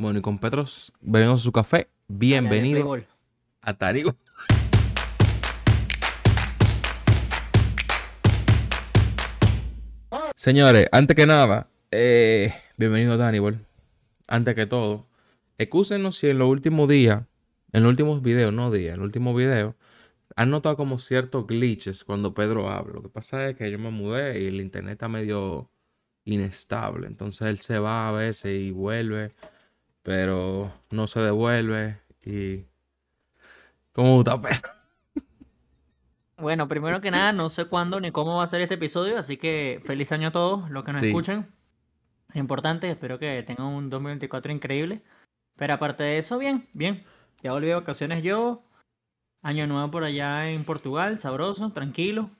Bueno, y con Petros bebemos su café. Bienvenido a Tarigo. Señores, antes que nada, eh, bienvenido a Danibol. Antes que todo, excúsenos si en los últimos días, en los últimos videos, no días, en los últimos videos, han notado como ciertos glitches cuando Pedro habla. Lo que pasa es que yo me mudé y el internet está medio inestable. Entonces él se va a veces y vuelve, pero no se devuelve. Y. ¿Cómo está Pedro? Bueno, primero que nada, no sé cuándo ni cómo va a ser este episodio, así que feliz año a todos los que nos Sí. escuchan. Es importante, espero que tengan un 2024 increíble. Pero aparte de eso, bien, bien. Ya volví de vacaciones yo. Año nuevo por allá en Portugal, sabroso, tranquilo.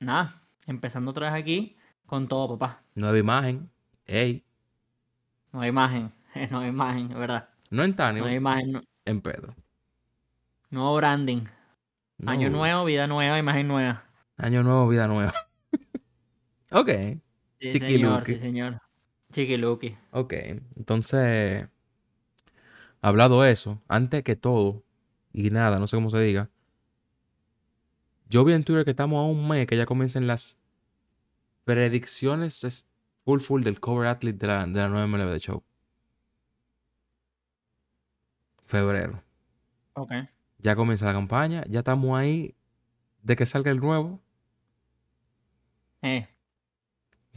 Nada, empezando otra vez aquí con todo, papá. Nueva imagen. Ey. No hay imagen, no hay imagen, es verdad. No en No Tani, hay imagen, no- en Pedro. nuevo branding. No. Año nuevo, vida nueva, imagen nueva. Año nuevo, vida nueva. ok. Sí, Chiquiluki. señor, sí, señor. Chiquiluki. Ok. Entonces, hablado eso, antes que todo, y nada, no sé cómo se diga. Yo vi en Twitter que estamos a un mes que ya comiencen las predicciones es full full del cover athlete de la, de la nueva MLB de Show. Febrero. Ok. Ya comienza la campaña, ya estamos ahí de que salga el nuevo. Eh.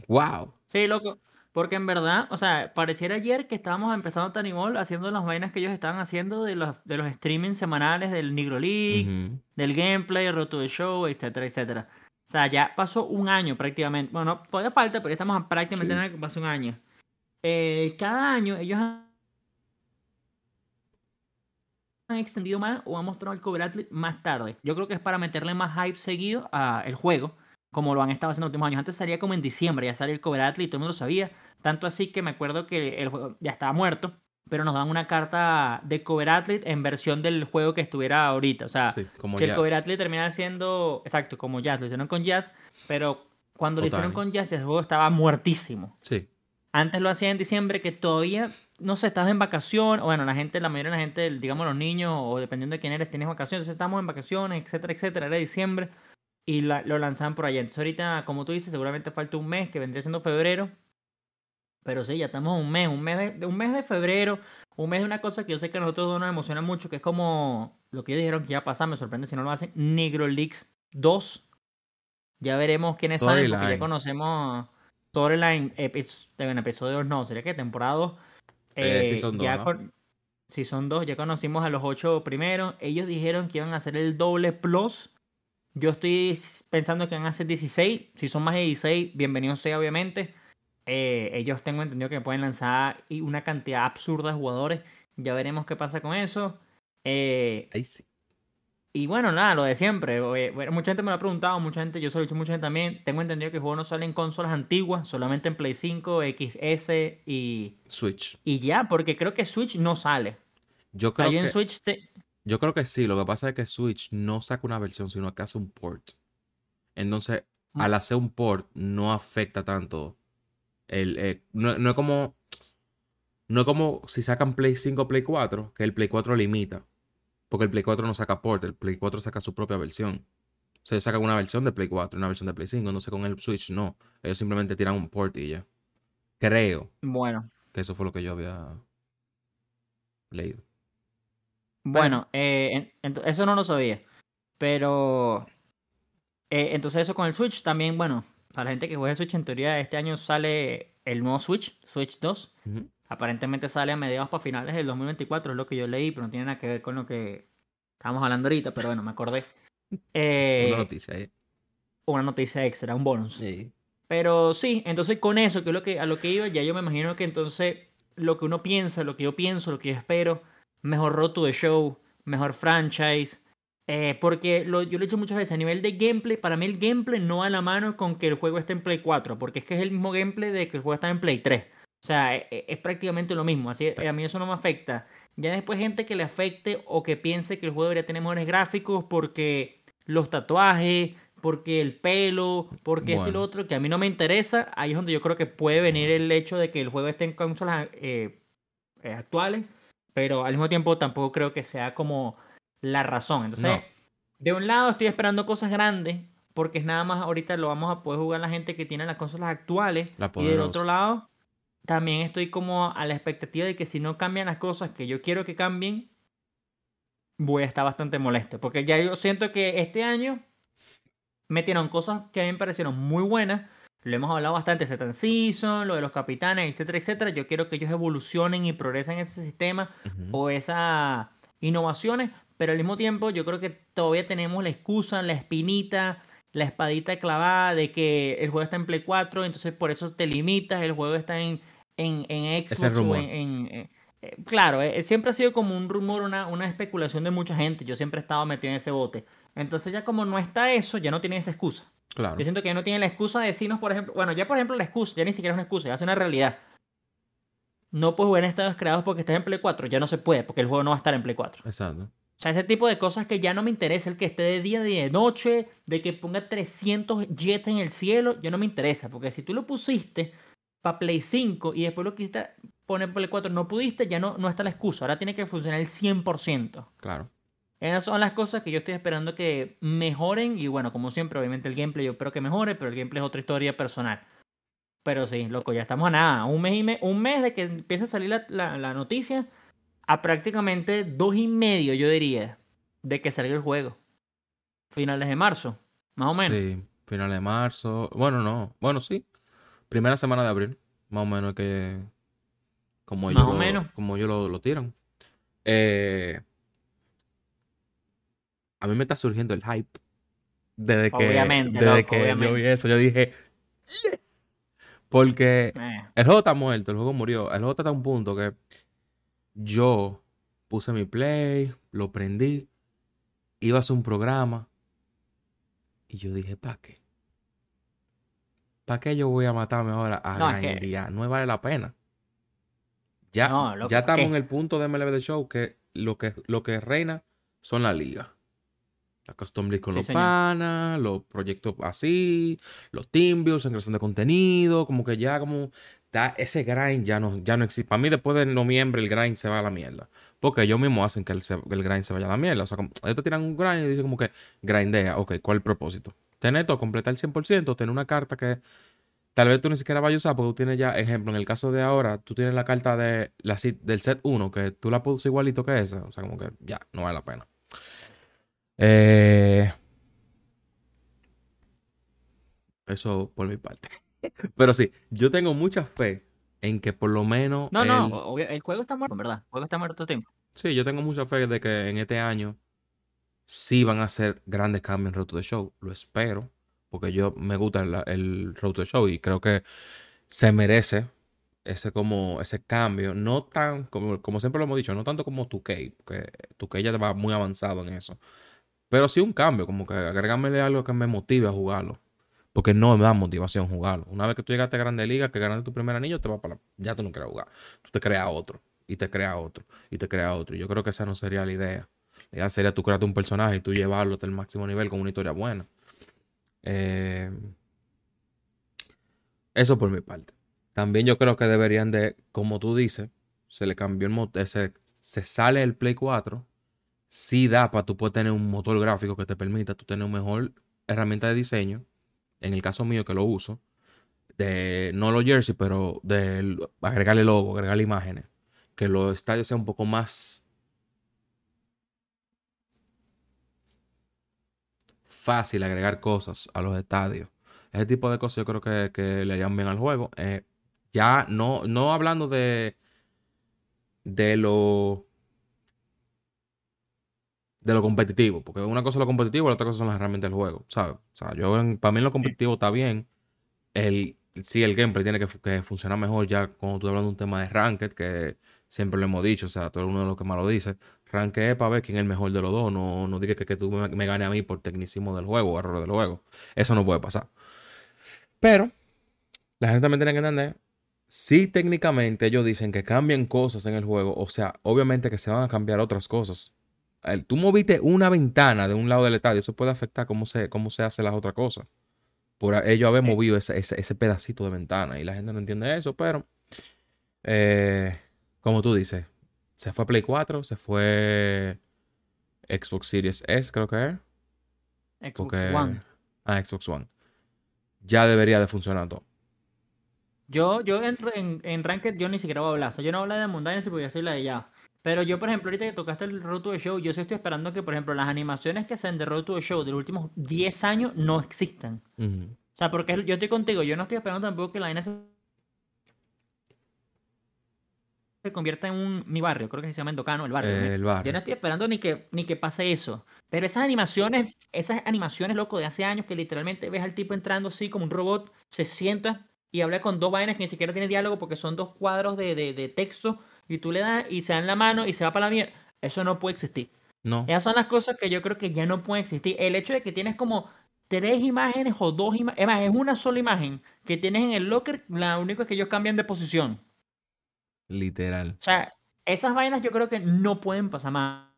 ¡Wow! Sí, loco. Porque en verdad, o sea, pareciera ayer que estábamos empezando Tanimol haciendo las vainas que ellos estaban haciendo de los, de los streamings semanales del Negro League, del gameplay, Roto de Show, etcétera, etcétera. O sea, ya pasó un año prácticamente. Bueno, todavía falta, pero ya estamos a prácticamente Sí. nada que pasó un año. Eh, cada año ellos han han extendido más o han mostrado el cover athlete más tarde. Yo creo que es para meterle más hype seguido al juego, como lo han estado haciendo en los últimos años. Antes salía como en diciembre, ya salía el cover athlete, todo el mundo lo sabía. Tanto así que me acuerdo que el juego ya estaba muerto, pero nos dan una carta de cover athlete en versión del juego que estuviera ahorita. O sea, Sí, como si el cover athlete termina siendo, exacto, como Jazz, lo hicieron con Jazz, pero cuando lo hicieron con Jazz, el juego estaba muertísimo. Sí. Antes lo hacía en diciembre, que todavía, no sé, estabas en vacación, o bueno, la gente, la mayoría de la gente, digamos los niños, o dependiendo de quién eres, tienes vacaciones, entonces estamos en vacaciones, etcétera, etcétera, era diciembre, y la- lo lanzaban por allá. Entonces ahorita, como tú dices, seguramente falta un mes, que vendría siendo febrero, pero sí, ya estamos a un mes, un mes de, un mes de febrero, un mes de una cosa que yo sé que a nosotros nos emociona mucho, que es como lo que ellos dijeron que ya pasa, me sorprende si no lo hacen, Negro Leaks 2. Ya veremos quiénes salen, porque ya Storyline. conocemos Storyline, en episodios no, sería que temporada 2. Eh, season dos, ya ¿no? con- si son dos, ya conocimos a los ocho primeros. Ellos dijeron que iban a hacer el doble plus. Yo estoy pensando que van a hacer 16. Si son más de 16, bienvenidos sea, obviamente. Eh, ellos tengo entendido que pueden lanzar una cantidad absurda de jugadores. Ya veremos qué pasa con eso. Eh, Ahí sí. Y bueno, nada, lo de siempre. eh, bueno, mucha gente me lo ha preguntado, mucha gente, yo se lo he dicho a mucha gente también. Tengo entendido que el juego no sale en consolas antiguas, solamente en Play 5, XS y, Switch. y ya, porque creo que Switch no sale. Yo O sea, creo en que... Switch te- Yo creo que sí, lo que pasa es que Switch no saca una versión, sino que hace un port. Entonces, al hacer un port, no afecta tanto. El, eh, no, no es como. No es como si sacan Play 5 o Play 4, que el Play 4 limita. Porque el Play 4 no saca port, el Play 4 saca su propia versión. O sea, sacan una versión de Play 4 y una versión de Play 5. Entonces, con el Switch no. Ellos simplemente tiran un port y ya. Creo Bueno, que eso fue lo que yo había leído. bueno, eh, en- eso no lo sabía. Pero eh, entonces eso con el Switch también, bueno, para la gente que juega Switch, en teoría este año sale el nuevo Switch, Switch 2. Ujú. Aparentemente sale a mediados para finales del 2024, es lo que yo leí, pero no tiene nada que ver con lo que estamos hablando ahorita, pero bueno, me acordé. Eh, Una noticia ahí. una noticia extra, un bonus. Sí. Pero sí, entonces con eso, que es lo que, a lo que iba, ya yo me imagino que entonces lo que uno piensa, lo que yo pienso, lo que yo espero, mejor roto de show, mejor franchise. eh, porque lo, yo lo he dicho muchas veces, a nivel de gameplay, para mí el gameplay no va a la mano con que el juego esté en Play 4, porque es que es el mismo gameplay de que el juego está en Play 3. O sea, e- e- es, prácticamente lo mismo, así a mí eso no me afecta. Ya después gente que le afecte o que piense que el juego debería tener mejores gráficos porque los tatuajes, porque el pelo, porque esto y lo Bueno. otro, que a mí no me interesa, ahí es donde yo creo que puede venir el hecho de que el juego esté en consolas eh, eh, actuales, pero al mismo tiempo tampoco creo que sea como la razón. Entonces, de un lado estoy esperando cosas grandes, porque es nada más ahorita lo vamos a poder jugar la gente que tiene las consolas actuales. y del otro lado, también estoy como a la expectativa de que si no cambian las cosas que yo quiero que cambien, voy a estar bastante molesto. Porque ya yo siento que este año metieron cosas que a mí me parecieron muy buenas. Lo hemos hablado bastante, Setan Season, lo de los capitanes, etcétera, etcétera. Yo quiero que ellos evolucionen y progresen en ese sistema o esas innovaciones, pero al mismo tiempo yo creo que todavía tenemos la excusa, la espinita, la espadita clavada de que el juego está en Play 4, entonces por eso te limitas, el juego está en, en, en Xbox o en, eh, eh, claro, eh, siempre ha sido como un rumor, una, una especulación de mucha gente. Yo siempre he estado metido en ese bote. Entonces ya como no está eso, ya no tiene esa excusa. Claro. Yo siento que ya no tiene la excusa de decirnos, por ejemplo, bueno, ya por ejemplo la excusa, ya ni siquiera es una excusa, ya es una realidad. No puedes jugar en estados creados porque estás en Play 4, ya no se puede, porque el juego no va a estar en Play 4. Exacto. O sea, ese tipo de cosas que ya no me interesa, el que esté de día, de noche, de que ponga 300 jets en el cielo, ya no me interesa, porque si tú lo pusiste para Play 5 y después lo quisiste poner Play 4, no pudiste, ya no, no está la excusa. Ahora tiene que funcionar el 100%. Claro. Esas son las cosas que yo estoy esperando que mejoren. Y bueno, como siempre, obviamente el gameplay yo espero que mejore, pero el gameplay es otra historia personal. Pero sí, loco, ya estamos a nada. Un mes, y un mes de que empiece a salir la, la, noticia, a prácticamente dos y medio, yo diría, de que salga el juego. Finales de marzo, más o menos. Sí, finales de marzo. Bueno, no. Bueno, sí. Primera semana de abril, más o menos que. Como ellos, lo, Como ellos lo, tiran. Eh, a mí me está surgiendo el hype. Desde que, obviamente, desde que yo vi eso, yo dije, ¡Yes! Porque eh. el juego está muerto, el juego murió. El juego está a un punto que yo puse mi play, lo prendí, iba a hacer un programa y yo dije, ¿para qué? ¿Para qué yo voy a matarme ahora a no, día? No vale la pena. Ya, ya estamos en el punto de MLB The Show que lo que, lo que reina son las ligas. La custom league con los panas, los proyectos así, los teamviews en creación de contenido, como que ya como da ese grind ya no, ya no existe. Para mí después de noviembre el grind se va a la mierda. Porque ellos mismos hacen que el, el grind se vaya a la mierda. O sea, como, ellos te tiran un grind y dicen como que grindea. Ok, ¿cuál es el propósito? Tener todo, completar el 100%, tener una carta que tal vez tú ni siquiera vayas a usar porque tú tienes ya, ejemplo, en el caso de ahora, tú tienes la carta de la, del set 1, que tú la puedes igualito que esa. O sea, como que ya, no vale la pena. Eh, eso por mi parte. Pero sí, yo tengo mucha fe en que por lo menos. No, no, el juego está muerto, ¿verdad? El juego está muerto todo tiempo. Sí, yo tengo mucha fe de que en este año sí van a hacer grandes cambios en Road to the Show. Lo espero, porque yo me gusta el, el Road to the Show y creo que se merece ese como ese cambio. No tan, como, como siempre lo hemos dicho, no tanto como 2K, porque 2K ya va muy avanzado en eso. Pero sí un cambio, como que agregarme algo que me motive a jugarlo. Porque no me da motivación jugarlo. Una vez que tú llegaste a Grande Liga, que ganaste tu primer anillo, te va para ya tú no quieres jugar. Tú te creas otro, y te creas otro, y te creas otro. Yo creo que esa no sería la idea. La sería tú crearte un personaje y tú llevarlo hasta el máximo nivel con una historia buena. Eh, eso por mi parte. También yo creo que deberían de, como tú dices, se le cambió el motor, se, se, sale el Play 4. Sí da para tú poder tener un motor gráfico que te permita tú tener una mejor herramienta de diseño. En el caso mío que lo uso. De, no los jersey, pero de agregarle logo, agregarle imágenes. Que los estadios sean un poco más fácil agregar cosas a los estadios. Ese tipo de cosas yo creo que, le harían bien al juego. Eh, ya no, no hablando de, de lo de lo competitivo, porque una cosa es lo competitivo y la otra cosa son las herramientas del juego, ¿sabes? O sea, yo para mí lo competitivo está bien. El, sí, el gameplay tiene que, que, funcionar mejor ya cuando tú hablas de un tema de ranked, que siempre lo hemos dicho, o sea, todo uno de los que más lo dice. Ranquee para ver quién es el mejor de los dos. No, no diga que, que tú me, me ganes a mí por tecnicismo del juego o error del juego. Eso no puede pasar. Pero, la gente también tiene que entender. Si técnicamente ellos dicen que cambian cosas en el juego, o sea, obviamente que se van a cambiar otras cosas. tú moviste una ventana de un lado del estadio, eso puede afectar cómo se, cómo se hacen las otras cosas. Por ellos haber movido ese, ese, pedacito de ventana y la gente no entiende eso, pero eh, como tú dices, se fue Play 4, se fue Xbox Series S, creo que es. Xbox One. Ah, Xbox One. Ya debería de funcionar todo. Yo, yo en, en, en Ranked yo ni siquiera voy a hablar. O sea, yo no hablo de Mundane porque yo estoy la de ya. Pero yo, por ejemplo, ahorita que tocaste el Road to the Show, yo sí estoy esperando que, por ejemplo, las animaciones que hacen de Road to the Show de los últimos 10 años no existan. O sea, porque yo estoy contigo, yo no estoy esperando tampoco que la vaina se se convierta en un mi barrio, creo que se llama Endocano, el barrio. Eh, el Yo barrio. no estoy esperando ni que, ni que pase eso. Pero esas animaciones, esas animaciones, loco, de hace años que literalmente ves al tipo entrando así como un robot, se sienta y habla con dos vainas que ni siquiera tiene diálogo porque son dos cuadros de, de, de texto y tú le das y se dan la mano y se va para la mierda. Eso no puede existir. No. Esas son las cosas que yo creo que ya no pueden existir. El hecho de que tienes como tres imágenes o dos imágenes, es más, es una sola imagen que tienes en el locker, la única es que ellos cambian de posición. Literal. O sea, esas vainas yo creo que no pueden pasar más.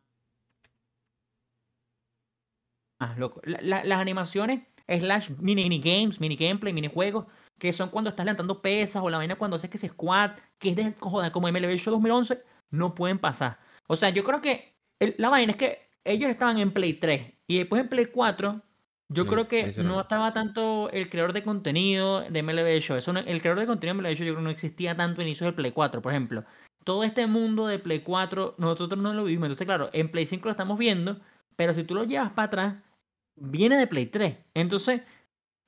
Loco. La- la- las animaciones, slash mini, mini games, mini gameplay, minijuegos, que son cuando estás levantando pesas o la vaina cuando haces que se squat, que es de joder, como MLB Show 2011, no pueden pasar. O sea, yo creo que la vaina es que ellos estaban en Play 3 y después en Play 4, yo creo que no estaba tanto el creador de contenido de MLB Show. Eso no- el creador de contenido de MLB Show yo creo que no existía tanto a inicios del Play 4, por ejemplo todo este mundo de Play 4, nosotros no lo vivimos. Entonces, claro, en Play 5 lo estamos viendo, pero si tú lo llevas para atrás, viene de Play 3. Entonces,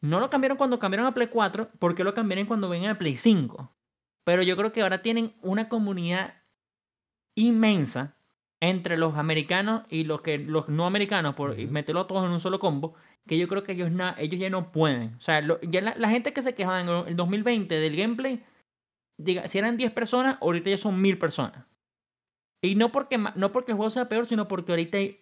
no lo cambiaron cuando cambiaron a Play 4, porque lo cambiaron cuando vengan a Play 5. Pero yo creo que ahora tienen una comunidad inmensa entre los americanos y los que los no americanos, por Ujú. meterlo a todos en un solo combo, que yo creo que ellos, na- ellos ya no pueden. O sea, lo- ya la, la gente que se quejaba en el 2020 del gameplay, diga, si eran 10 personas, ahorita ya son 1000 personas. Y no porque, no porque el juego sea peor, sino porque ahorita hay,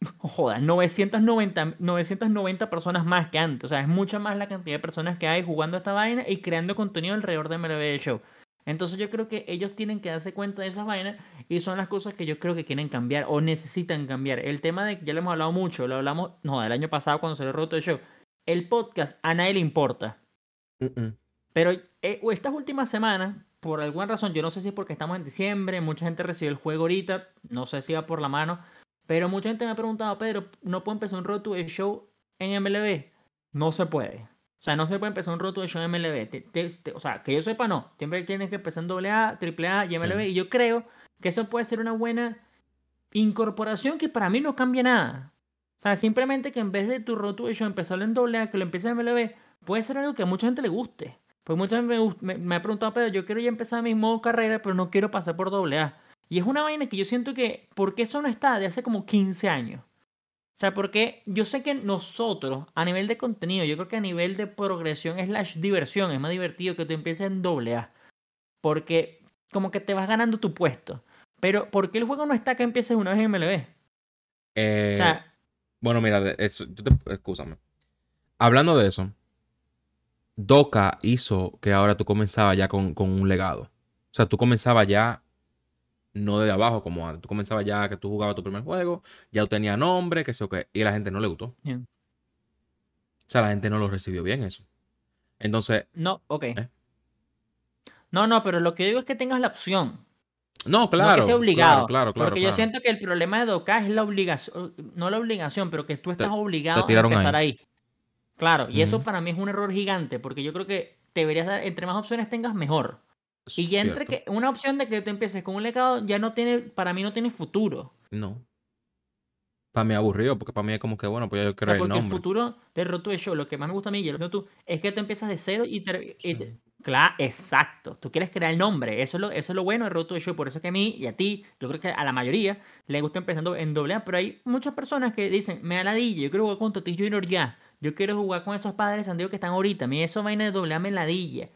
joda, 990, 990 personas más que antes. O sea, es mucha más la cantidad de personas que hay jugando esta vaina y creando contenido alrededor de MLB Show. Entonces yo creo que ellos tienen que darse cuenta de esas vainas y son las cosas que yo creo que quieren cambiar o necesitan cambiar. El tema de, ya lo hemos hablado mucho, lo hablamos, no, el año pasado cuando salió Roto de Show. El podcast a nadie le importa. Pero eh, estas últimas semanas, por alguna razón, yo no sé si es porque estamos en diciembre, mucha gente recibe el juego ahorita, no sé si va por la mano, pero mucha gente me ha preguntado, Pedro, ¿no puedo empezar un Road to the Show en MLB? No se puede. O sea, no se puede empezar un Road to the Show en MLB. Te- te- te- o sea, que yo sepa, no. Siempre tienes que empezar en AA, AAA y MLB. Ujú. Y yo creo que eso puede ser una buena incorporación que para mí no cambia nada. O sea, simplemente que en vez de tu Show empezarlo en AA, que lo empieces en MLB, puede ser algo que a mucha gente le guste. Pues mucha gente me, me, me ha preguntado, Pedro, yo quiero ya empezar mi modo carrera, pero no quiero pasar por AA. Y es una vaina que yo siento que, ¿por qué eso no está de hace como 15 años? O sea, porque yo sé que nosotros, a nivel de contenido, yo creo que a nivel de progresión slash diversión, es más divertido que tú empieces en AA. Porque como que te vas ganando tu puesto. Pero ¿por qué el juego no está que empieces una vez en MLB? Eh, O sea, bueno, mira, eso, yo te, excúsame. Hablando de eso, Doka hizo que ahora tú comenzabas ya con, con un legado. O sea, tú comenzabas ya no de abajo como antes. Tú comenzabas ya que tú jugabas tu primer juego, ya tú tenías nombre, que sé o qué, y a la gente no le gustó. Yeah. O sea, la gente no lo recibió bien eso. Entonces, no, ok. ¿Eh? No, no, pero lo que digo es que tengas la opción. no, claro. no que sea obligado. Claro, claro, claro. porque yo siento que el problema de Doka es la obligación, no la obligación, pero que tú estás obligado a empezar ahí. Claro, y eso para mí es un error gigante, porque yo creo que deberías dar, entre más opciones tengas, mejor. Y ya entre que una opción de que tú empieces con un legado ya no tiene, para mí no tiene futuro. No. Para mí aburrido, porque para mí es como que, bueno, pues ya yo O quiero sea, el porque el nombre. futuro de Roto de Show, lo que más me gusta a mí, y lo tú, es que tú empiezas de cero y te, y. Claro, exacto. Tú quieres crear el nombre. Eso es lo, eso es lo bueno de Roto de Show. Por eso que a mí y a ti, yo creo que a la mayoría le gusta empezando en doble A, pero hay muchas personas que dicen, me da ladilla, yo quiero jugar con Totis Junior ya. Yo quiero jugar con estos padres de San Diego que están ahorita. A mí eso vaina de doble A me ladilla.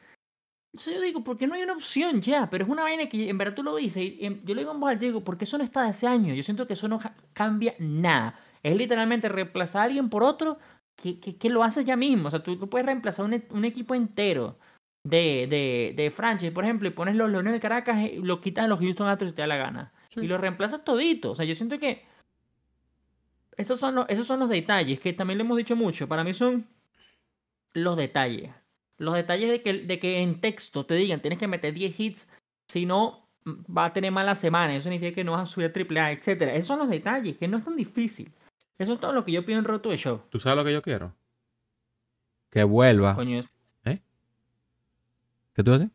Entonces yo digo, ¿por qué no hay una opción ya? Pero es una vaina que en verdad tú lo dices. Y en- yo le digo en voz alta, digo, ¿por qué eso no está de ese año? Yo siento que eso no cambia nada. Es literalmente reemplazar a alguien por otro que, que, que lo haces ya mismo. O sea, tú, tú puedes reemplazar un, e- un equipo entero de, de, de franchise, por ejemplo, y pones los Leones de Caracas y lo quitas a los Houston Astros si te da la gana. Sí. Y lo reemplazas todito. O sea, yo siento que esos son, los, esos son los detalles que también le hemos dicho mucho. Para mí son los detalles. Los detalles de que, de que en texto te digan tienes que meter 10 hits, si no, va a tener mala semana, eso significa que no vas a subir a AAA, etc. Esos son los detalles, que no es tan difícil. Eso es todo lo que yo pido en Roto de Show. ¿Tú sabes lo que yo quiero? Que vuelva. Coño, es- ¿Eh? ¿Qué tú decir?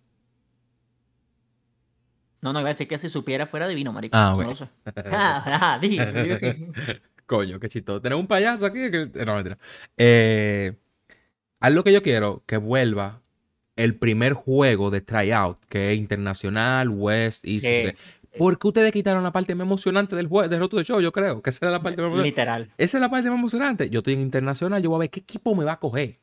no, no, iba a decir que si supiera fuera divino, marico. Ah, ok. No lo sé. Ah, ah, Coño, qué chistoso. Tenemos un payaso aquí. Que... No, mentira. Eh, algo que yo quiero que vuelva el primer juego de tryout, que es internacional, West, East. West. ¿Por qué ustedes quitaron la parte más emocionante del juego, del Roto de Show? Yo creo que esa era la parte más emocionante. Literal. Esa es la parte más emocionante. Yo estoy en internacional, yo voy a ver qué equipo me va a coger.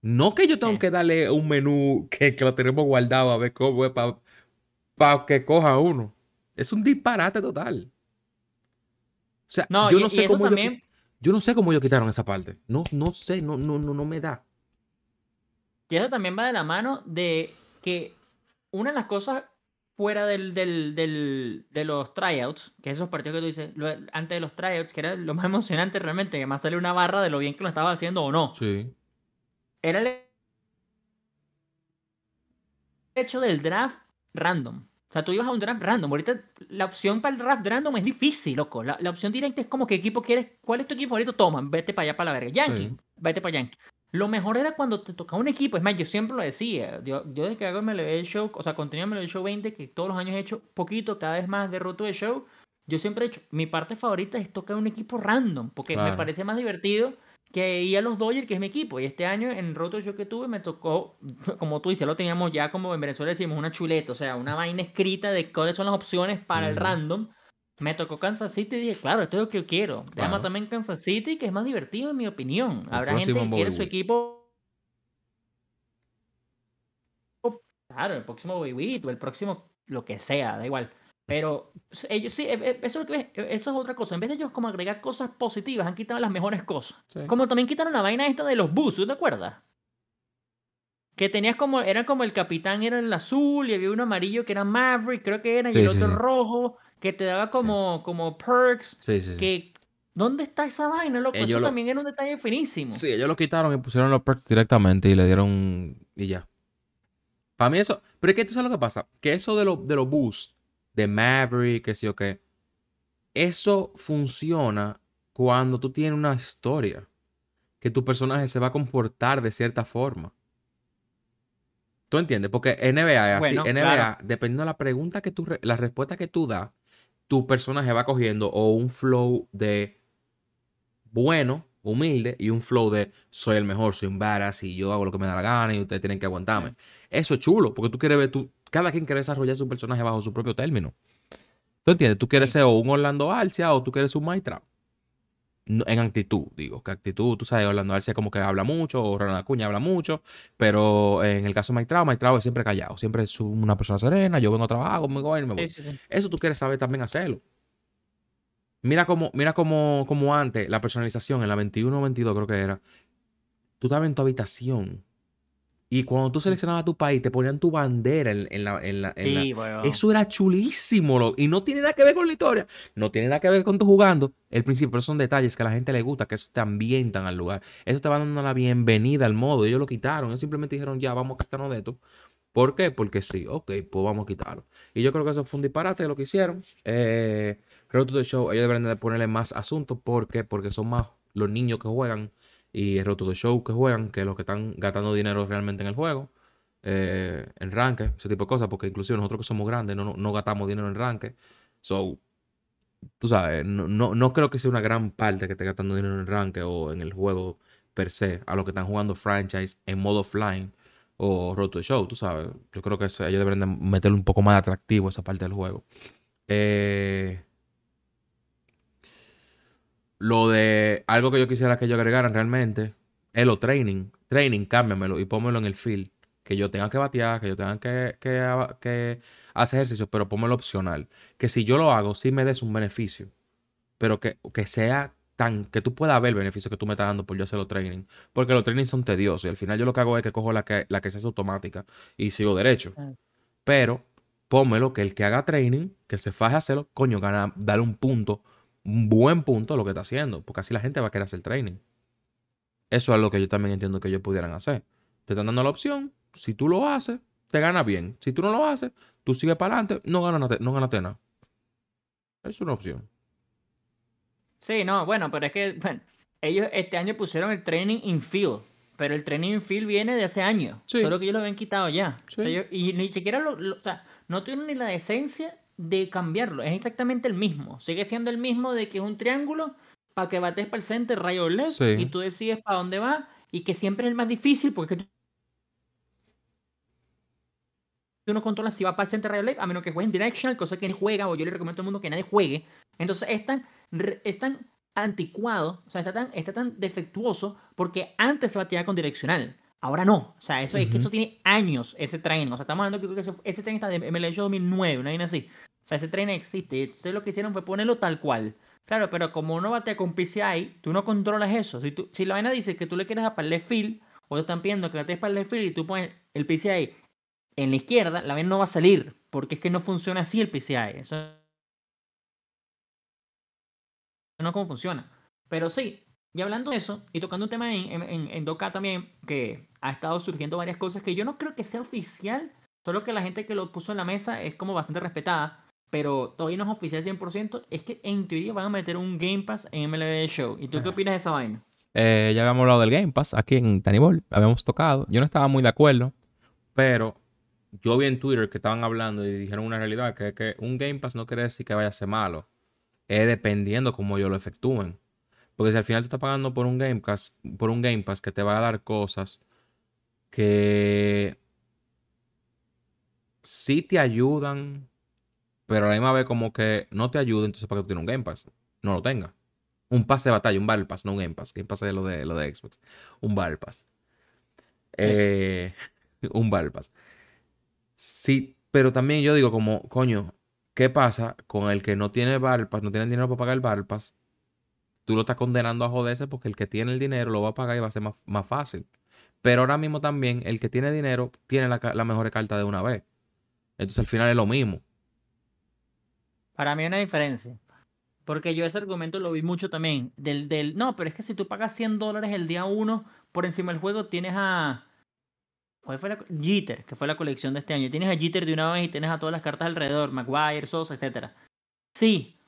No que yo tengo Sí. que darle un menú que, que lo tenemos guardado a ver cómo es para que coja uno. Es un disparate total. O sea, No, yo y, no y sé eso cómo también, yo, no sé cómo ellos quitaron esa parte. No, no sé, no, no, no, no me da. y eso también va de la mano de que una de las cosas fuera del, del, del- de los tryouts, que esos partidos que tú dices, lo- antes de los tryouts, que era lo más emocionante realmente, que más sale una barra de lo bien que lo estaba haciendo o no, Sí. era el hecho del draft random. O sea, tú ibas a un draft random. Ahorita la opción para el draft random es difícil, loco. La, la opción directa es como qué equipo quieres. ¿Cuál es tu equipo favorito? Toma, vete para allá para la verga. Yankee, Sí. vete para Yankee. Lo mejor era cuando te tocaba un equipo. Es más, yo siempre lo decía. Yo, yo desde que hago el show, o sea, contenido MLB el show 20, que todos los años he hecho poquito, cada vez más de roto de show. Yo siempre he hecho, mi parte favorita es tocar un equipo random, porque me Claro. parece más divertido que ir a los Dodgers, que es mi equipo. Y este año en Roto Show que tuve me tocó, como tú dices, lo teníamos ya como en Venezuela decimos una chuleta, o sea, una vaina escrita de cuáles son las opciones para el random. Me tocó Kansas City y dije, claro, esto es lo que yo quiero. Llama Claro. también Kansas City, que es más divertido en mi opinión. El Habrá gente que quiere su equipo. Claro, el próximo Witt o el próximo lo que sea, da igual. Pero ellos sí, e- e- eso es, lo que ves, e- eso es otra cosa. En vez de ellos como agregar cosas positivas, han quitado las mejores cosas. Sí. Como también quitaron la vaina esta de los bus, ¿tú te acuerdas? Que tenías como, era como el capitán era el azul y había uno amarillo que era Maverick, creo que era, y el sí, otro rojo, que te daba como, como perks. Sí, sí, sí. Que, ¿Dónde está esa vaina, loco? Ellos Eso lo- también era un detalle finísimo. Sí, ellos lo quitaron y pusieron los perks directamente y le dieron. Y ya. Para mí eso. Pero es que tú sabes lo que pasa. Que eso de, lo, de los boosts, de Maverick, que sí o qué. Eso funciona cuando tú tienes una historia. Que tu personaje se va a comportar de cierta forma. ¿Tú entiendes? Porque NBA es así. NBA, claro. dependiendo de la pregunta que tú. re- La respuesta que tú das, tu personaje va cogiendo o un flow de bueno, humilde, y un flow de soy el mejor, soy un badass y yo hago lo que me da la gana y ustedes tienen que aguantarme. Eso es chulo, porque tú quieres ver, tú, cada quien quiere desarrollar su personaje bajo su propio término. ¿Tú entiendes? Tú quieres ser o un Orlando Arcia o tú quieres un Mike Trout. No, en actitud, digo, que actitud, tú sabes, Orlando Arcia como que habla mucho, o Ronald Acuña habla mucho, pero en el caso de Mike Trout es siempre callado, siempre es una persona serena, yo vengo a trabajar, me voy me voy. Sí, sí, sí. Eso tú quieres saber también hacerlo. Mira cómo, mira cómo, cómo antes, la personalización en la 21-22 creo que era. Tú estabas en tu habitación. Y cuando tú seleccionabas tu país, te ponían tu bandera en, en la, en la- en la- Sí, weón. Eso era chulísimo. lo- Y no tiene nada que ver con la historia. No tiene nada que ver con tu jugando. El principio, pero son detalles que a la gente le gusta, que eso te ambientan al lugar. Eso te va dando la bienvenida al modo. Ellos lo quitaron. Ellos simplemente dijeron, ya, vamos a quitarnos de esto. ¿Por qué? Porque sí. Ok, pues vamos a quitarlo. Y yo creo que eso fue un disparate lo que hicieron. Eh, que todo el show, ellos deberían de ponerle más asuntos. ¿Por qué? Porque son más los niños que juegan y el Roto de Show que juegan que los que están gastando dinero realmente en el juego. Eh, en ranque, ese tipo de cosas. Porque inclusive nosotros que somos grandes no, no, no gastamos dinero en ranque. So, tú sabes, no, no, no creo que sea una gran parte que esté gastando dinero en ranque o en el juego per se. A los que están jugando franchise en modo offline o Roto de Show, tú sabes. Yo creo que ellos deberían de meterle un poco más atractivo esa parte del juego. Eh, lo de algo que yo quisiera que ellos agregaran realmente es lo training. Training, cámbiamelo y pónmelo en el field. Que yo tenga que batear, que yo tenga que, que, que hacer ejercicio, pero pónmelo opcional. Que si yo lo hago, sí me des un beneficio. Pero que, que sea tan, que tú puedas ver el beneficio que tú me estás dando por yo hacer los training. Porque los trainings son tediosos y al final yo lo que hago es que cojo la que, la que se hace automática y sigo derecho. Ah. Pero pónmelo que el que haga training, que se faje a hacerlo, coño, gana, darle un punto, un buen punto lo que está haciendo. Porque así la gente va a querer hacer training. Eso es lo que yo también entiendo que ellos pudieran hacer. Te están dando la opción. Si tú lo haces, te gana bien. Si tú no lo haces, tú sigues para adelante, no ganas no ganaste nada. Es una opción. Sí, no, bueno, pero es que, bueno, ellos este año pusieron el training infield, pero el training infield viene de hace años. Solo que ellos lo habían quitado ya. y ni siquiera lo, o sea, no tuvieron ni la decencia de cambiarlo. Es exactamente el mismo. Sigue siendo el mismo de que es un triángulo para que bates para el center, rayo LED, y tú decides para dónde va, y que siempre es el más difícil porque tú no controlas si va para el center rayo LED, a menos que juegue en directional, cosa que ni juega, o yo le recomiendo a todo el mundo que nadie juegue. Entonces es tan, es tan anticuado, o sea, está tan, está tan defectuoso porque antes se batía con direccional. Ahora no. O sea, eso es que eso tiene años, ese tren. O sea, estamos hablando que, ese, ese tren está de MLH 2009, una vaina así. O sea, ese tren existe. Entonces lo que hicieron fue ponerlo tal cual. Claro, pero como uno batea con PCI, tú no controlas eso. Si, tú, si la vaina dice que tú le quieres dar para el left field, o te están pidiendo que batees para el left field y tú pones el PCI en la izquierda, la vaina no va a salir. Porque es que no funciona así el PCI. Eso no es como funciona. Pero sí, y hablando de eso, y tocando un tema en, en, en Doca también, que ha estado surgiendo varias cosas que yo no creo que sea oficial, solo que la gente que lo puso en la mesa es como bastante respetada, pero todavía no es oficial 100%, es que en teoría van a meter un Game Pass en MLB Show. ¿Y tú qué opinas de esa vaina? Eh, ya habíamos hablado del Game Pass aquí en Tanibol, habíamos tocado. Yo no estaba muy de acuerdo, pero yo vi en Twitter que estaban hablando y dijeron una realidad, que, que un Game Pass no quiere decir que vaya a ser malo, es dependiendo cómo ellos lo efectúen. Porque si al final tú estás pagando por un Game Pass, por un Game Pass que te va a dar cosas que sí te ayudan, pero a la misma vez como que no te ayudan, entonces para que tú tienes un Game Pass, no lo tengas. Un pase de batalla, un Battle Pass, no un Game Pass. Game Pass es lo de, lo de Xbox. Un Battle Pass. Eh, un Battle Pass. Sí, pero también yo digo como, coño, ¿qué pasa con el que no tiene Battle Pass, no tiene dinero para pagar el Battle Pass? tú lo estás condenando a joderse porque el que tiene el dinero lo va a pagar y va a ser más, fácil. Pero ahora mismo también el que tiene dinero tiene la, la mejor carta de una vez. Entonces al final es lo mismo. Para mí hay una diferencia. Porque yo ese argumento lo vi mucho también. Del, del, no, pero es que si tú pagas 100 dólares el día 1 por encima del juego, tienes a... ¿Cuál fue la? Jeter, que fue la colección de este año. Tienes a Jeter de una vez y tienes a todas las cartas alrededor, Maguire, Sosa, etc. Sí,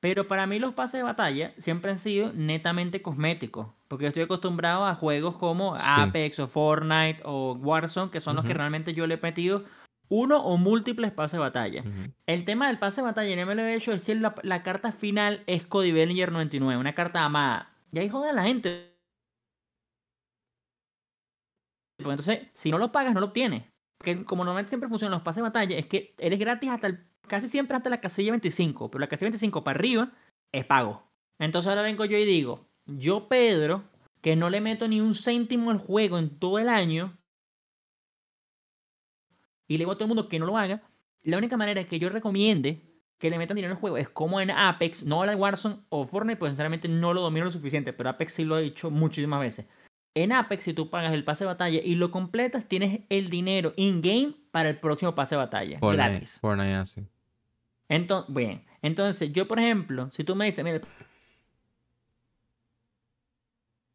pero para mí los pases de batalla siempre han sido netamente cosméticos. Porque yo estoy acostumbrado a juegos como Apex o Fortnite o Warzone, que son los que realmente yo le he metido uno o múltiples pases de batalla. El tema del pase de batalla en MLB Show es decir, la, la, carta final es Cody Bellinger 99, una carta amada. Y ahí jode a la gente. Pues entonces, si no lo pagas, no lo obtienes. Porque como normalmente siempre funcionan los pases de batalla, es que eres gratis hasta el casi siempre hasta la casilla 25, pero la casilla 25 para arriba es pago. Entonces ahora vengo yo y digo, yo Pedro, que no le meto ni un céntimo al juego en todo el año, y le digo a todo el mundo que no lo haga, la única manera que yo recomiende que le metan dinero al juego es como en Apex, no la Warzone o Fortnite, pues sinceramente no lo domino lo suficiente, pero Apex sí lo he dicho muchísimas veces. En Apex, si tú pagas el pase de batalla y lo completas, tienes el dinero in-game para el próximo pase de batalla. gratis. Fortnite, así. Entonces, bien, entonces yo, por ejemplo, si tú me dices, mira,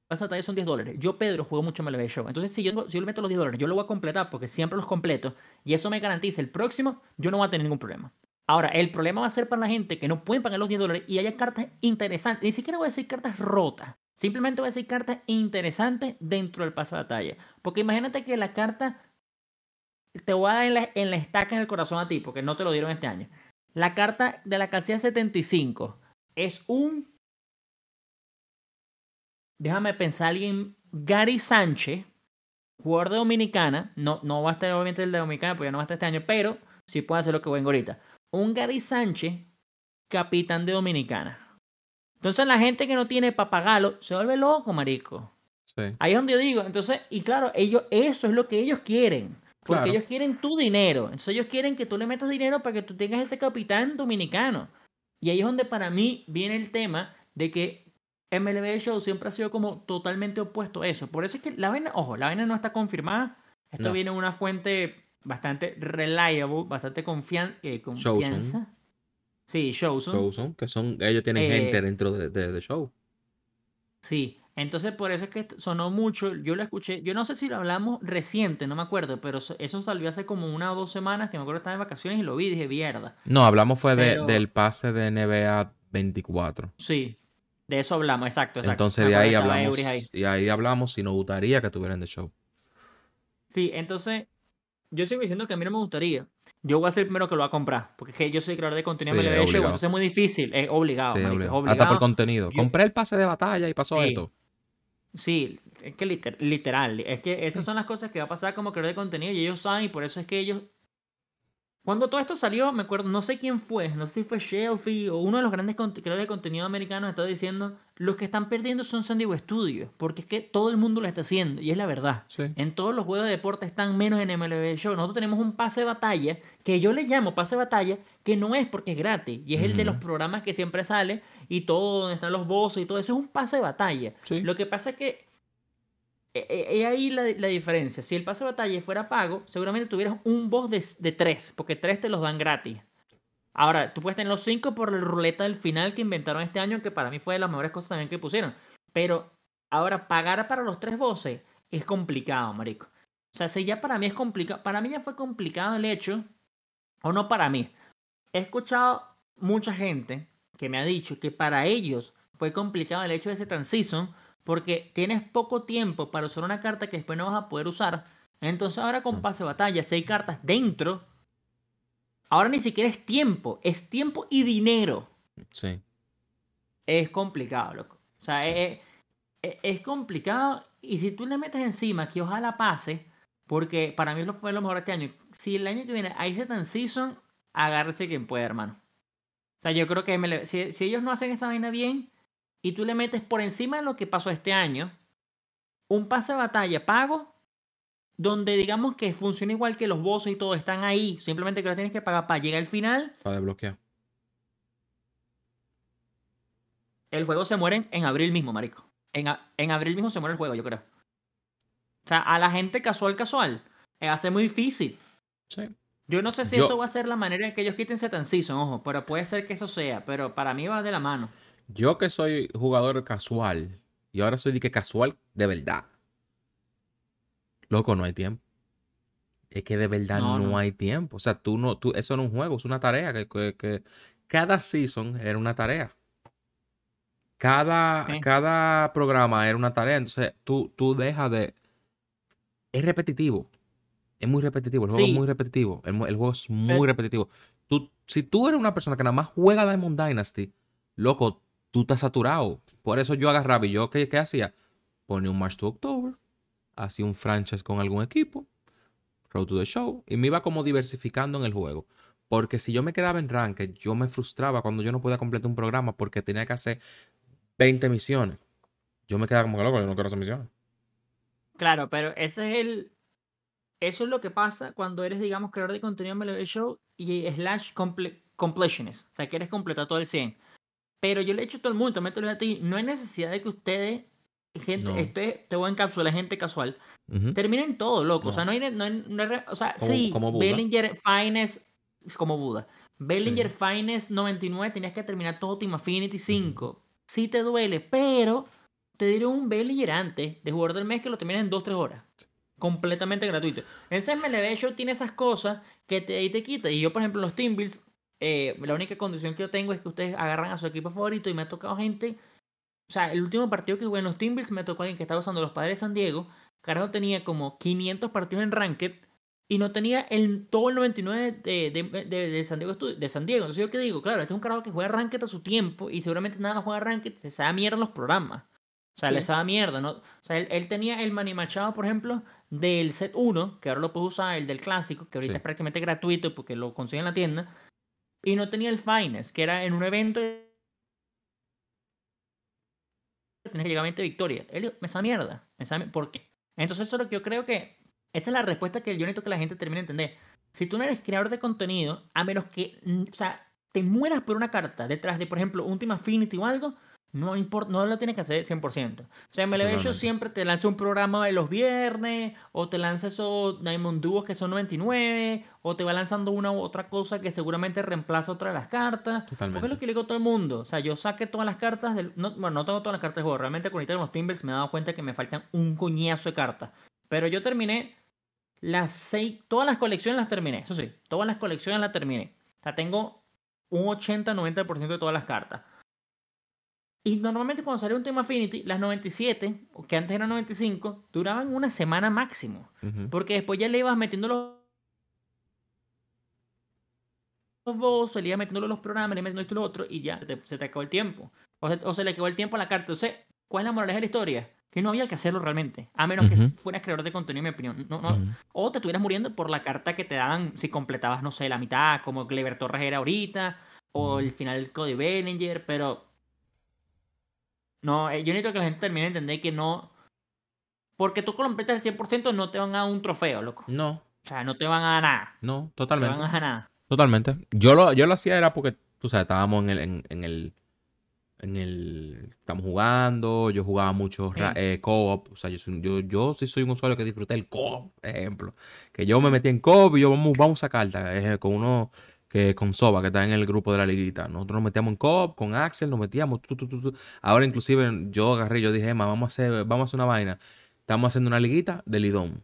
de batalla son 10 dólares. Yo, Pedro, juego mucho MLB Show. Entonces, si yo, si yo le meto los 10 dólares, yo lo voy a completar porque siempre los completo y eso me garantiza el próximo, yo no voy a tener ningún problema. Ahora, el problema va a ser para la gente que no pueden pagar los 10 dólares y haya cartas interesantes. Ni siquiera voy a decir cartas rotas. Simplemente voy a decir cartas interesantes dentro del pase de batalla. Porque imagínate que la carta te voy a dar en la, en la estaca en el corazón a ti, porque no te lo dieron este año. La carta de la casilla 75 es un. Déjame pensar alguien. Gary Sánchez, jugador de Dominicana. No, no va a estar obviamente el de Dominicana, porque ya no va a estar este año, pero sí puede hacer lo que vengo ahorita. Un Gary Sánchez, capitán de Dominicana. Entonces la gente que no tiene para pagarlo se vuelve loco, marico. Ahí es donde yo digo. Entonces, y claro, ellos, eso es lo que ellos quieren. Porque ellos quieren tu dinero. Entonces ellos quieren que tú le metas dinero para que tú tengas ese capitán dominicano. Y ahí es donde para mí viene el tema de que MLB Show siempre ha sido como totalmente opuesto a eso. Por eso es que la vaina, ojo, la vaina no está confirmada. Esto viene de una fuente bastante reliable, bastante eh, confianza. Sí, Showson. Showson, que son, ellos tienen eh, gente dentro de, de, show. Sí, Entonces, por eso es que sonó mucho. Yo lo escuché. Yo no sé si lo hablamos reciente, no me acuerdo, pero eso salió hace como una o dos semanas que me acuerdo que estaba en vacaciones y lo vi y dije, mierda. No, hablamos fue del pase de NBA 24. Sí, de eso hablamos, exacto. exacto. Entonces, de ahí hablamos. Y ahí hablamos si nos gustaría que tuvieran de show. Sí, entonces, yo sigo diciendo que a mí no me gustaría. Yo voy a ser el primero que lo va a comprar. Porque yo soy creador de contenido sí, de show, entonces es muy difícil. Es obligado, sí, obligado. Hasta por contenido. Compré el pase de batalla y pasó esto. Sí, es que literal, es que esas son las cosas que va a pasar como creador de contenido y ellos saben y por eso es que ellos... Cuando todo esto salió, me acuerdo, no sé quién fue, no sé si fue Shelfie o uno de los grandes creadores de contenido americanos estaba diciendo, los que están perdiendo son San Diego Studios, porque es que todo el mundo lo está haciendo y es la verdad. En todos los juegos de deporte están menos en MLB Show. Nosotros tenemos un pase de batalla, que yo le llamo pase de batalla, que no es porque es gratis, y es el de los programas que siempre sale y todo, donde están los bosses y todo eso, es un pase de batalla. Lo que pasa es que es eh, eh, ahí la, diferencia. Si el pase de batalla fuera pago, seguramente tuvieras un boss de, de tres, porque tres te los dan gratis. Ahora, tú puedes tener los cinco por la ruleta del final que inventaron este año, que para mí fue de las mejores cosas también que pusieron. Pero ahora, pagar para los tres bosses es complicado, marico. O sea, si ya para mí es complicado, para mí ya fue complicado el hecho, o no para mí. He escuchado mucha gente que me ha dicho que para ellos fue complicado el hecho de ese transition porque tienes poco tiempo para usar una carta que después no vas a poder usar. Entonces ahora con mm. pase batalla, hay cartas dentro, ahora ni siquiera es tiempo, es tiempo y dinero. Sí. Es complicado, loco. O sea, es, es, complicado y si tú le metes encima que ojalá pase, porque para mí eso fue lo mejor este año. Si el año que viene hay tan season, agárrese quien pueda, hermano. O sea, yo creo que si, si, ellos no hacen esta vaina bien y tú le metes por encima de lo que pasó este año, un pase de batalla pago, donde digamos que funciona igual que los bosses y todo están ahí, simplemente que lo tienes que pagar para llegar al final. Para desbloquear. El juego se muere en abril mismo, marico. En, en abril mismo se muere el juego, yo creo. O sea, a la gente casual, casual, hace muy difícil. Sí. Yo no sé si eso va a ser la manera en que ellos quiten Setan Season, ojo, pero puede ser que eso sea, pero para mí va de la mano. Yo que soy jugador casual, y ahora soy de que casual de verdad. Loco, no hay tiempo. Es que de verdad no, hay tiempo. O sea, tú no, tú, eso no es un juego, es una tarea. Que, que, cada season era una tarea. Cada, cada programa era una tarea. Entonces, tú, tú dejas de. Es repetitivo. Es muy repetitivo, el juego es muy repetitivo. El, juego es muy repetitivo. Tú, si tú eres una persona que nada más juega Diamond Dynasty, loco, tú estás saturado. Por eso yo agarraba y yo, ¿qué, qué hacía? Ponía un March to October, hacía un franchise con algún equipo, Road to the Show, y me iba como diversificando en el juego. Porque si yo me quedaba en Ranked, yo me frustraba cuando yo no podía completar un programa porque tenía que hacer 20 misiones. Yo me quedaba como que loco, yo no quiero hacer misiones. Claro, pero ese es el, eso es lo que pasa cuando eres, digamos, creador de contenido en MLB Show y slash completionist. O sea, quieres completar todo el 100. Pero yo le he dicho a todo el mundo, mételo a ti, no hay necesidad de que ustedes, gente, este, te voy a encapsular, gente casual, terminen todo, loco. O sea, no hay, no o sea, sí, Bellinger Finest, como Buda. Bellinger Finest 99 tenías que terminar todo Team Affinity 5. Sí te duele, pero te diré un Bellinger antes de jugar del mes que lo terminas en 2-3 horas completamente gratuito. Ese MLB Show tiene esas cosas que te, ahí te quita. Y yo, por ejemplo, los Team Builds, eh, la única condición que yo tengo es que ustedes agarran a su equipo favorito y me ha tocado gente. O sea, el último partido que jugué en los Builds me tocó alguien que estaba usando los padres de San Diego. Carajo tenía como 500 partidos en Ranked y no tenía el, todo el 99 de, de, de, San Diego, de San Diego. Entonces, yo qué digo, claro, este es un carajo que juega Ranked a su tiempo y seguramente nada más juega Ranked, se sabe mierda los programas. O sea, le sabe mierda, ¿no? O sea, él, tenía el Manny Machado, por ejemplo, del set 1, que ahora lo puedo usar, el del clásico, que ahorita es prácticamente gratuito porque lo consigue en la tienda. Y no tenía el Finest, que era en un evento. Tenía que llegar a 20 victorias. Él me sabe mierda. ¿Por qué? Entonces, eso es lo que yo creo que. Esa es la respuesta que yo necesito que la gente termine de entender. Si tú no eres creador de contenido, a menos que. O sea, te mueras por una carta detrás de, por ejemplo, Ultima Affinity o algo no importa, no lo tienes que hacer 100%. O sea, MLB Show Totalmente. siempre te lanza un programa de los viernes, o te lanza esos Diamond Duos que son 99, o te va lanzando una u otra cosa que seguramente reemplaza otra de las cartas. Porque es Totalmente. lo que le digo a todo el mundo. O sea, yo saqué todas las cartas del. No, bueno, no tengo todas las cartas del juego. Realmente con los Timbers me he dado cuenta que me faltan un coñazo de cartas. Pero yo terminé las seis. Todas las colecciones las terminé. Eso sí, todas las colecciones las terminé. O sea, tengo un 80-90% de todas las cartas. Y normalmente cuando salió un tema Affinity, las 97, o que antes eran 95, duraban una semana máximo. Porque después ya le ibas metiendo los se le iba metiendo los programas, le iba metiendo esto y lo otro, y ya te- se te acabó el tiempo. O se, o se le acabó el tiempo a la carta. Entonces, ¿cuál es la moraleja de la historia? Que no había que hacerlo realmente. A menos que fueras creador de contenido, en mi opinión. No, no, o te estuvieras muriendo por la carta que te daban si completabas, no sé, la mitad, como Clever Torres era ahorita, o el final del Cody Bellinger, pero. No, eh, yo necesito que la gente termine de entender que no. Porque tú completas el 100% no te van a dar un trofeo, loco. No, O sea, no te van a dar nada. no, No te totalmente. van a dar nada. Totalmente. Yo lo, yo lo hacía era porque, tú sabes, estábamos en el, en, en el, en el, estamos jugando, yo jugaba mucho Sí. eh, co-op, o sea, yo, yo, yo sí soy un usuario que disfruté el co-op, ejemplo, que yo me metí en co-op y yo vamos, vamos a carta, eh, con uno que con Soba, que está en el grupo de la liguita, nosotros nos metíamos en co-op, con Axel, nos metíamos, ahora inclusive yo agarré, yo dije, Emma, vamos a hacer, vamos a hacer una vaina, estamos haciendo una liguita de Lidón,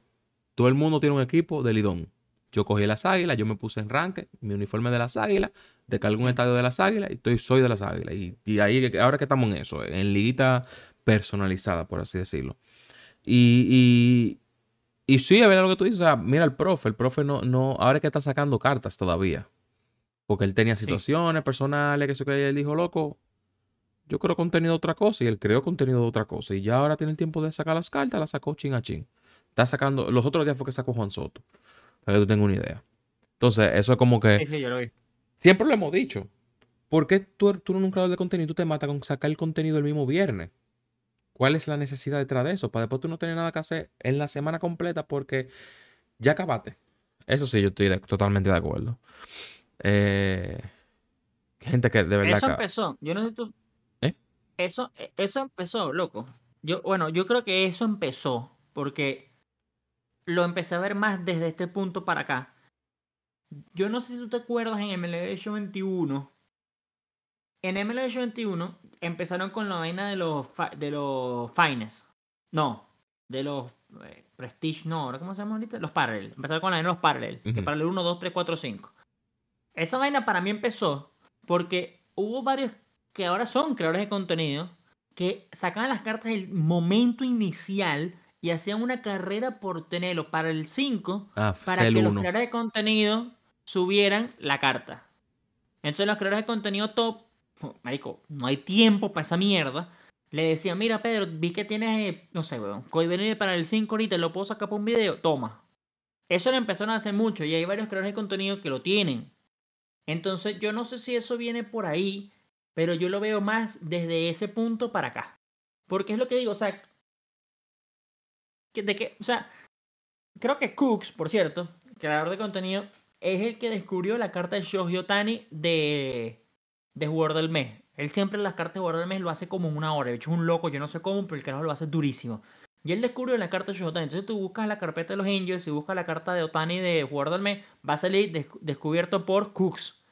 todo el mundo tiene un equipo de Lidón, yo cogí las águilas, yo me puse en ranque, mi uniforme de las águilas, descargué un estadio de las águilas y estoy, soy de las águilas. Y, ahí, ahora que estamos en eso, en liguita personalizada, por así decirlo. Y, y, sí, es verdad lo que tú dices. mira el profe, el profe no, no, ahora es que está sacando cartas todavía. Porque él tenía Sí. situaciones personales, que eso que él dijo, loco, yo creo contenido de otra cosa y él creó contenido de otra cosa. Y ya ahora tiene el tiempo de sacar las cartas, las sacó chin a chin. Está sacando, los otros días fue que sacó Juan Soto. Para que tú tengas una idea. Entonces, eso es como que... Sí, sí, yo lo vi. Siempre lo hemos dicho. ¿Por qué tú, tú eres un creador de contenido tú te matas con sacar el contenido el mismo viernes? ¿Cuál es la necesidad detrás de eso? Para después tú no tener nada que hacer en la semana completa porque ya acabaste. Eso sí, yo estoy de- totalmente de acuerdo. Eh, gente que de verdad... Eso que- empezó. Yo no sé tú. ¿Eh? Eso, e- eso empezó, loco. Yo, bueno, yo creo que eso empezó porque lo empecé a ver más desde este punto para acá. Yo no sé si tú te acuerdas en MLB Show 21. En MLB Show 21 empezaron con la vaina de los, de los Finest. No, de los eh, Prestige, no, ¿ahora ¿cómo se llama ahorita? Los Parallel. Empezaron con la vaina de los Parallel. Que Ujú. Parallel 1, 2, 3, 4, 5. Esa vaina para mí empezó porque hubo varios que ahora son creadores de contenido que sacaban las cartas del momento inicial y hacían una carrera por tenerlo para el 5 Ah, para que los 1. creadores de contenido subieran la carta. Entonces los creadores de contenido top, marico, no hay tiempo para esa mierda. Le decían, mira Pedro, vi que tienes, eh, no sé, weón, venir para el 5 ahorita, lo puedo sacar para un video, toma. Eso lo empezaron a hacer mucho y hay varios creadores de contenido que lo tienen. Entonces yo no sé si eso viene por ahí, pero yo lo veo más desde ese punto para acá. Porque es lo que digo, o sea, de que, o sea, creo que Cooks, por cierto, creador de contenido, es el que descubrió la carta de Shohei Otani de, de jugador del mes. Él siempre las cartas de jugador del mes lo hace como una hora. De hecho, es un loco, yo no sé cómo, pero el carajo lo hace durísimo. Y él descubrió la carta de Shohei Otani. Entonces tú buscas la carpeta de los Angels y buscas la carta de Otani de jugador del mes, va a salir des- descubierto por Cooks.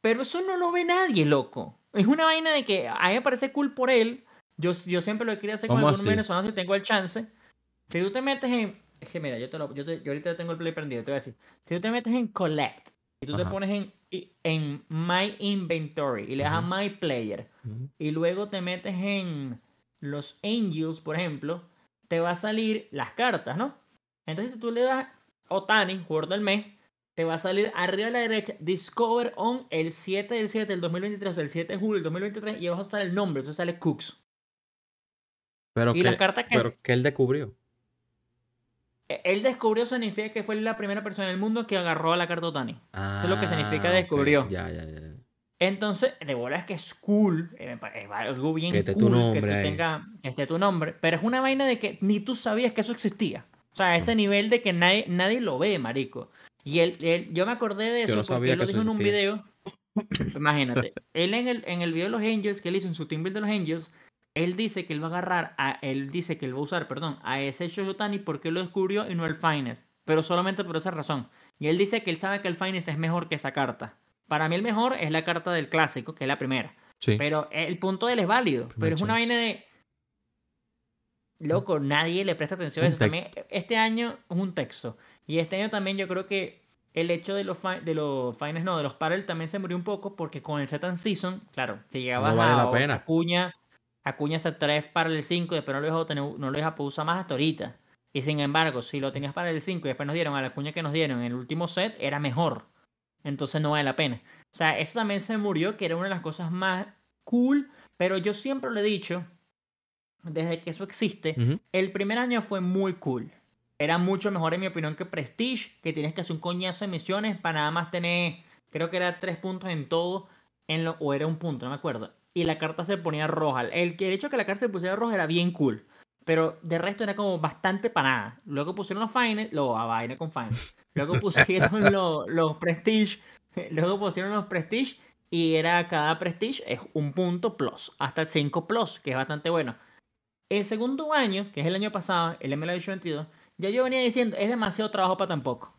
Pero eso no lo ve nadie, loco. Es una vaina de que a mí me parece cool por él. Yo, yo siempre lo quería hacer con ¿Cómo algún así? venezolano si tengo el chance. Si tú te metes en. Es que mira, yo, te lo, yo, te- yo ahorita tengo el play prendido, te voy a decir. Si tú te metes en Collect y tú te pones en, en My Inventory y le das a. My Player y luego te metes en los Angels, por ejemplo, te va a salir las cartas, ¿no? Entonces, si tú le das Otani, jugador del mes, te va a salir arriba a la derecha Discover on el 7 del 7 del 2023, o sea, el 7 de julio del 2023, y abajo sale el nombre, eso sale Cooks. Pero, Y que, las cartas que pero que él descubrió. E- Él descubrió significa que fue la primera persona en el mundo que agarró a la carta Otani. Ah, es lo que significa ok. descubrió. Ya, ya, ya. Entonces, de bola es que es cool, eh, es algo bien Que esté tu cool que nombre tú ahí. tenga, que esté tu nombre, pero es una vaina de que ni tú sabías que eso existía. O sea, a ese nivel de que nadie, nadie lo ve, marico. Y él, él- yo me acordé de eso no porque él lo que dijo en un video. Imagínate, él en el, en el video de los Angels que él hizo en su team build de los Angels, él dice que él va a agarrar, a, él dice que él va a usar, perdón, a ese Shoshotani porque lo descubrió y no el Finest, pero solamente por esa razón. Y él dice que él sabe que el Finest es mejor que esa carta. Para mí el mejor es la carta del clásico, que es la primera. Sí. Pero el punto de él es válido. Primer pero es una chance. vaina de. Loco, nadie le presta atención a eso. También, este año es un texto. Y este año también yo creo que el hecho de los, de los finals, no, de los parallel también se murió un poco porque con el Satan Season, claro, si llegabas vale la a pena. Acuña, Acuña se trae para el 5 y después no lo dejas tener, no lo dejas para usar más hasta ahorita. Y sin embargo, si lo tenías para el 5 y después nos dieron a la Acuña que nos dieron en el último set, era mejor. Entonces no vale la pena. O sea, eso también se murió, que era una de las cosas más cool, pero yo siempre lo he dicho, desde que eso existe, el primer año fue muy cool. Era mucho mejor, en mi opinión, que Prestige, que tienes que hacer un coñazo de misiones para nada más tener, creo que era tres puntos en todo, en lo, o era un punto, no me acuerdo. Y la carta se ponía roja. El, el hecho de que la carta se pusiera roja era bien cool. Pero de resto era como bastante para nada. Luego pusieron los Finals, lo a con Finals. Luego pusieron los, los Prestige. Luego pusieron los Prestige. Y era cada Prestige es un punto plus. Hasta el 5 plus, que es bastante bueno. El segundo año, que es el año pasado, el MLB 22, ya yo venía diciendo, es demasiado trabajo para tan poco.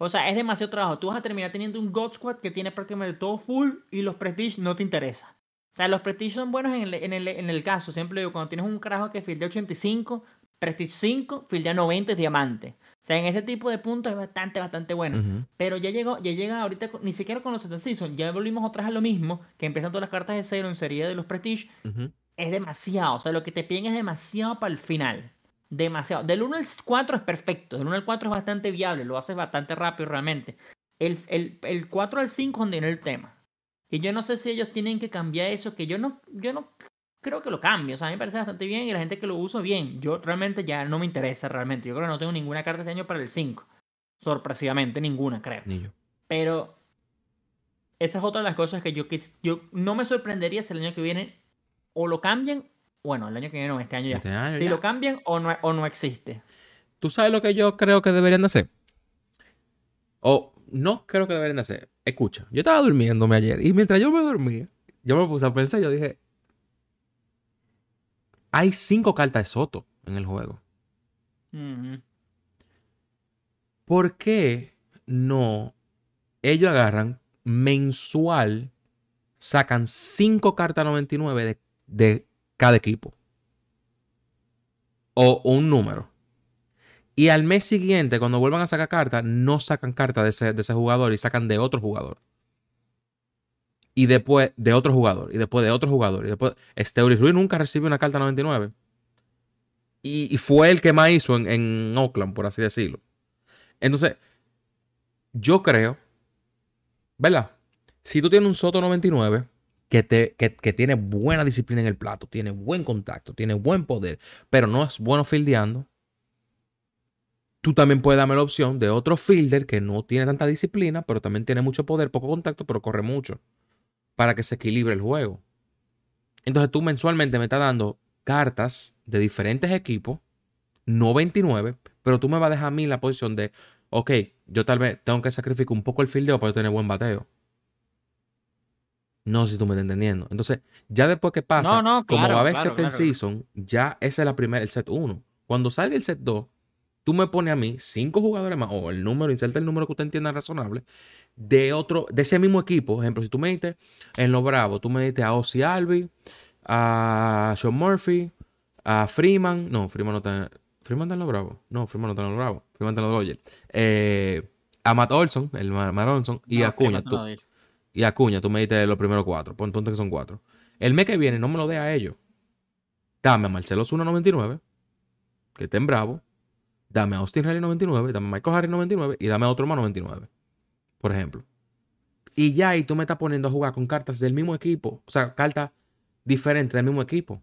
O sea, es demasiado trabajo. Tú vas a terminar teniendo un God Squad que tiene prácticamente todo full y los Prestige no te interesa. O sea, los Prestige son buenos en el, en el, en el caso. Siempre digo, cuando tienes un carajo que fildea 85, Prestige 5, fildea 90 es diamante. O sea, en ese tipo de puntos es bastante, bastante bueno. Pero ya llegó, ya llega ahorita, ni siquiera con los Season Season, ya volvimos otra vez a lo mismo, que empiezan todas las cartas de cero en serie de los Prestige, es demasiado. O sea, lo que te piden es demasiado para el final. Demasiado. Del 1 al 4 es perfecto. Del 1 al 4 es bastante viable. Lo haces bastante rápido realmente. El, el, el 4 al 5 es donde viene el tema. Y yo no sé si ellos tienen que cambiar eso, que yo no, yo no creo que lo cambie. O sea, a mí me parece bastante bien y la gente que lo usa bien. Yo realmente ya no me interesa realmente. Yo creo que no tengo ninguna carta este año para el 5. Sorpresivamente ninguna, creo. Ni yo. Pero esa es otra de las cosas que yo, quis- yo no me sorprendería si el año que viene o lo cambian. Bueno, el año que viene no, este año ya. Este año si ya. lo cambian o no, o no existe. ¿Tú sabes lo que yo creo que deberían de hacer? O no creo que deberían de hacer. Escucha, yo estaba durmiéndome ayer y mientras yo me dormía, yo me puse a pensar, yo dije, hay cinco cartas de Soto en el juego. Ujú. ¿Por qué no ellos agarran mensual, sacan cinco cartas 99 de, de cada equipo? O un número. Y al mes siguiente, cuando vuelvan a sacar cartas, no sacan cartas de ese, de ese jugador y sacan de otro jugador. Y después de otro jugador. Y después de otro jugador. Y después. Steuris Ruiz nunca recibió una carta 99. Y, y fue el que más hizo en, en Oakland, por así decirlo. Entonces, yo creo, ¿verdad? Si tú tienes un Soto 99 que, te, que, que tiene buena disciplina en el plato, tiene buen contacto, tiene buen poder, pero no es bueno fildeando, tú también puedes darme la opción de otro fielder que no tiene tanta disciplina, pero también tiene mucho poder, poco contacto, pero corre mucho, para que se equilibre el juego. Entonces tú mensualmente me estás dando cartas de diferentes equipos, no 29, pero tú me vas a dejar a mí la posición de, ok, yo tal vez tengo que sacrificar un poco el fildeo para yo tener buen bateo. No sé si tú me estás entendiendo. Entonces, ya después que pasa, No, no, como va a haber claro, set en claro. season, ya esa es la primera, el set 1. Cuando salga el set 2, tú me pones a mí cinco jugadores más, o el número, inserta el número que usted entienda razonable, de otro, de ese mismo equipo. Por ejemplo, si tú me diste en los Bravos, tú me diste a Ozzy Albi, a Sean Murphy, a Freeman. No, Freeman no está. Freeman está en los Bravos. No, Freeman no está en los Bravos. Freeman está en los Dodgers. Eh, a Matt Olson, el Ma- Matt Olson, y No, a fíjate, tú- y a Acuña, tú me diste los primeros cuatro. Pon- Ponte que son cuatro. El mes que viene no me lo dé a ellos. Dame a Marcelo Zuna 99, que está en Bravo. Dame a Austin Riley 99, dame a Michael Harris 99 y dame a otro más 99. Por ejemplo. Y ya ahí tú me estás poniendo a jugar con cartas del mismo equipo. O sea, cartas diferentes del mismo equipo.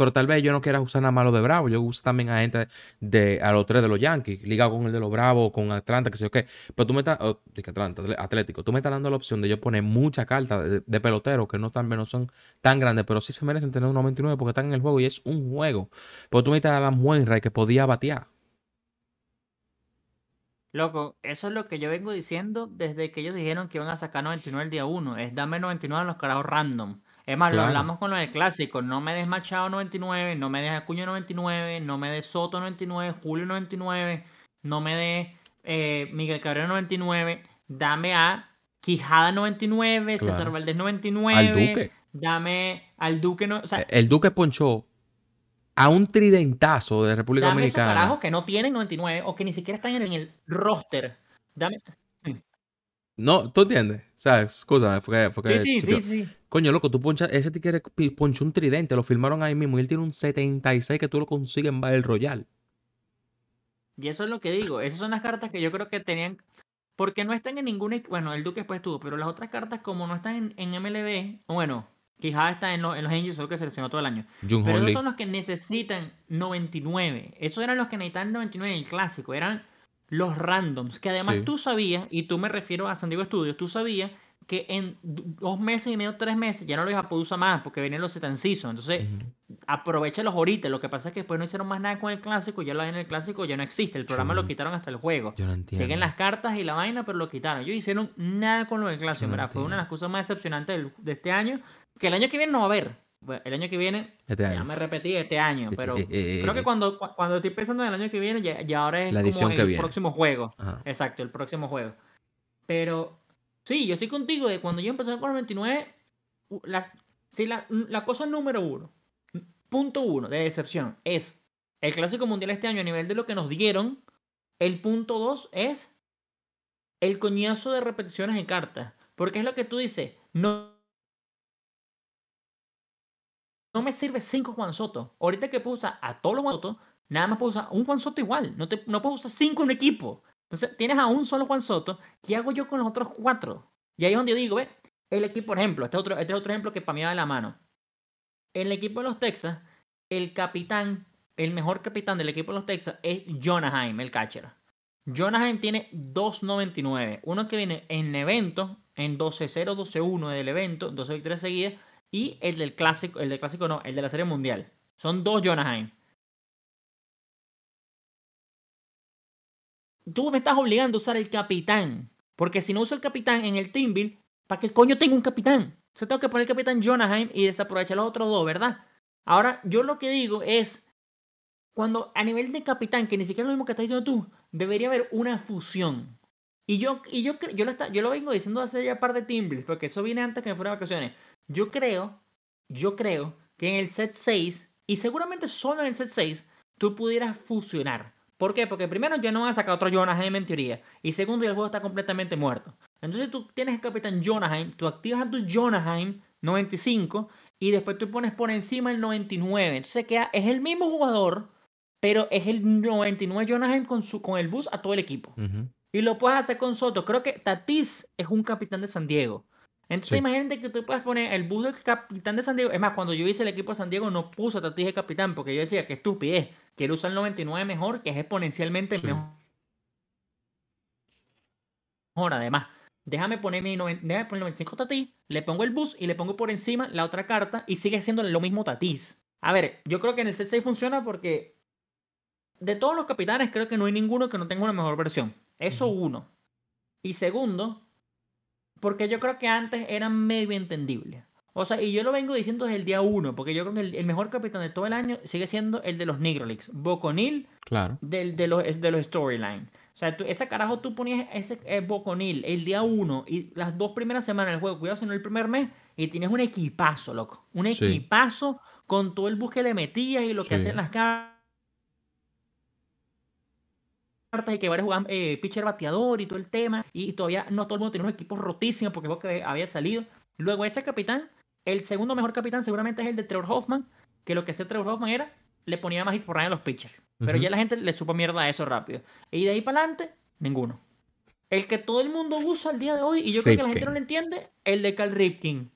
Pero tal vez yo no quiera usar nada más lo de Bravo. Yo uso también a gente de a los tres de los Yankees, ligado con el de los Bravos, con Atlanta, que sé yo qué. Pero tú me estás, oh, Atlanta, Atlético, tú me estás dando la opción de yo poner muchas cartas de, peloteros que no, tan, no son tan grandes, pero sí se merecen tener un 99 porque están en el juego y es un juego. Pero tú me estás dando Wainwright que podía batear. Loco, eso es lo que yo vengo diciendo desde que ellos dijeron que iban a sacar 99 el día 1. Es dame 99 a los carajos random. Es más, lo hablamos con del clásico. No me des Machado 99, no me des Acuña 99, no me des Soto 99, Julio 99, no me des eh, Miguel Cabrera 99. Dame a Quijada 99, César Claro. Valdés 99. Al Duque. Dame al Duque. No, o sea, El Duque ponchó a un tridentazo de República dame esos Dominicana. carajos que no tienen 99 o que ni siquiera están en el roster. Dame. No, ¿tú entiendes? ¿Sabes? Escúchame, fue que... Fue que Sí, sí, sí, sí. Coño, loco, tú ponchas... Ese tigre pi- ponchó un tridente, lo firmaron ahí mismo y él tiene un 76 que tú lo consigues en Battle Royale. Y eso es lo que digo. Esas son las cartas que yo creo que tenían. Porque no están en ninguna. Bueno, el Duque después estuvo, pero las otras cartas, como no están en, en MLB, bueno, Quijada está en, lo- en los Angels, solo que seleccionó todo el año. Jung Pero esos son los que necesitan 99. Esos eran los que necesitaban 99 en el clásico. Eran los randoms. Que además Sí. tú sabías, y tú me refiero a San Diego Studios, tú sabías que en dos meses y medio, tres meses, ya no los ibas a poder usar más porque venían los Setan Season. Entonces, Ujú. aprovechalos ahorita. Lo que pasa es que después no hicieron más nada con el clásico. Ya lo en el clásico ya no existe. El programa no lo quitaron hasta el juego. Yo no entiendo. Siguen las cartas y la vaina, pero lo quitaron. Ellos hicieron nada con lo del clásico. Yo no ¿verdad? Fue una de las cosas más decepcionantes del- de este año. Que el año que viene no va a haber. Bueno, el año que viene, Este ya año. me repetí, este año. Pero creo que cuando, cu- cuando estoy pensando en el año que viene, ya, ya ahora es La edición como que el viene. próximo juego. Ajá. Exacto, el próximo juego. Pero sí, yo estoy contigo de cuando yo empecé con el 29, u- la, sí, la, la cosa número uno, punto uno de decepción es el Clásico Mundial este año a nivel de lo que nos dieron. El punto dos es el coñazo de repeticiones de cartas. Porque es lo que tú dices, no, no me sirve cinco Juan Soto. Ahorita que puedo usar a todos los Juan Soto, nada más puedo usar un Juan Soto igual. No, te, no puedo usar cinco en un equipo. Entonces tienes a un solo Juan Soto. ¿Qué hago yo con los otros cuatro? Y ahí es donde yo digo, ve, el equipo, por ejemplo, este, otro, este es otro ejemplo que para mí va de la mano. El equipo de los Texas, el capitán, el mejor capitán del equipo de los Texas es Jonaheim, el catcher. Jonaheim tiene 2.99. Uno que viene en evento, en 12-0, 12-1 del evento, 12 victorias seguidas. Y el del clásico, el del clásico no, el de la serie mundial. Son dos Jonaheim. Tú me estás obligando a usar el capitán. Porque si no uso el capitán en el team build, ¿para qué coño tengo un capitán? O sea, tengo que poner el capitán Jonaheim y desaprovechar los otros dos, ¿verdad? Ahora, yo lo que digo es, cuando a nivel de capitán, que ni siquiera es lo mismo que estás diciendo tú, debería haber una fusión. Y yo, y yo, yo, lo, está- yo lo vengo diciendo hace ya un par de team builds, porque eso viene antes que me fuera de vacaciones. Yo creo, yo creo que en el set 6, y seguramente solo en el set 6, tú pudieras fusionar. ¿Por qué? Porque primero ya no van a sacar otro Jonaheim en teoría. Y segundo, ya el juego está completamente muerto. Entonces tú tienes el capitán Jonaheim, tú activas a tu Jonaheim 95 y después tú pones por encima el 99. Entonces queda, es el mismo jugador, pero es el 99 Jonaheim con, su, con el bus a todo el equipo. Y lo puedes hacer con Soto. Creo que Tatis es un capitán de San Diego. Entonces Sí. imagínate que tú puedas poner el bus del capitán de San Diego. Es más, cuando yo hice el equipo de San Diego no puse a Tatis de capitán porque yo decía que estupidez. Quiero usar el 99 mejor, que es exponencialmente Sí. mejor. Mejor, además. Déjame poner mi déjame poner 95 Tatis, le pongo el bus y le pongo por encima la otra carta y sigue siendo lo mismo Tatis. A ver, yo creo que en el set 6 funciona porque de todos los capitanes creo que no hay ninguno que no tenga una mejor versión. Eso uno. Y segundo, porque yo creo que antes eran medio entendibles. O sea, y yo lo vengo diciendo desde el día uno, porque yo creo que el, el mejor capitán de todo el año sigue siendo el de los Negro Leagues, Boconil Claro. del, de los, de los storyline. O sea, tú- ese carajo tú ponías ese eh, Boconil el día uno y las dos primeras semanas del juego, cuidado si no el primer mes, y tienes un equipazo, loco. Un Sí. equipazo con todo el bus que le metías y lo que Sí. hacían las cartas y que varios jugaban eh, pitcher bateador y todo el tema. Y todavía no todo el mundo tenía un equipo rotísimo porque que había salido. Luego ese capitán, el segundo mejor capitán seguramente es el de Trevor Hoffman, que lo que hacía Trevor Hoffman era, le ponía más hit por a los pitchers. Pero ya la gente le supo mierda a eso rápido. Y de ahí para adelante, ninguno. El que todo el mundo usa al día de hoy, y yo creo que la gente no lo entiende, el de Cal Ripken.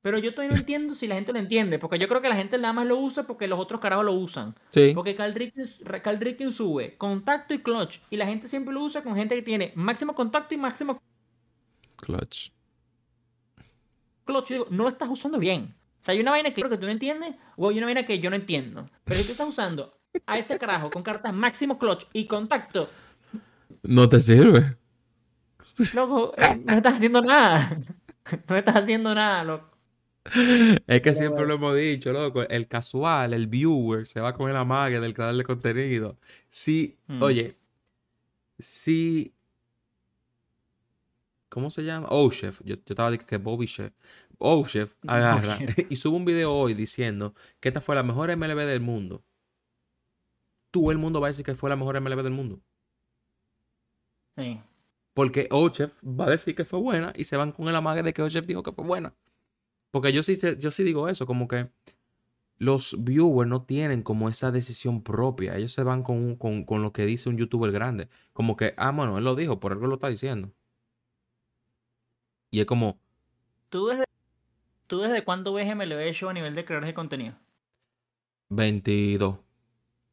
Pero yo todavía no entiendo si la gente lo entiende, porque yo creo que la gente nada más lo usa porque los otros carajos lo usan. Sí. Porque Cal Ripken, Cal Ripken sube contacto y clutch, y la gente siempre lo usa con gente que tiene máximo contacto y máximo Clutch. clutch. Yo digo, no lo estás usando bien. O sea, hay una vaina que creo que tú no entiendes, o hay una vaina que yo no entiendo. Pero si tú estás usando a ese carajo con cartas máximo clutch y contacto, No te sirve. Loco, eh, no estás haciendo nada. No estás haciendo nada, loco. Es que siempre lo hemos dicho, loco. El casual, el viewer, se va con el amague del creador de contenido. Sí, Mm. oye, si. ¿Cómo se llama? Oh, chef. Yo, yo estaba diciendo que Bobby Chef. Oh, chef agarra Chef. y sube un video hoy diciendo que esta fue la mejor MLB del mundo. Tú, el mundo va a decir que fue la mejor MLB del mundo. Sí. Porque Ochef va a decir que fue buena y se van con el amague de que Ochef dijo que fue buena. Porque yo sí, yo sí digo eso, como que los viewers no tienen como esa decisión propia. Ellos se van con, con, con lo que dice un youtuber grande. Como que, ah, bueno, él lo dijo, por algo lo está diciendo. Y es como, ¿Tú desde, ¿Tú desde cuándo ves MLB Show a nivel de creadores de contenido? 22.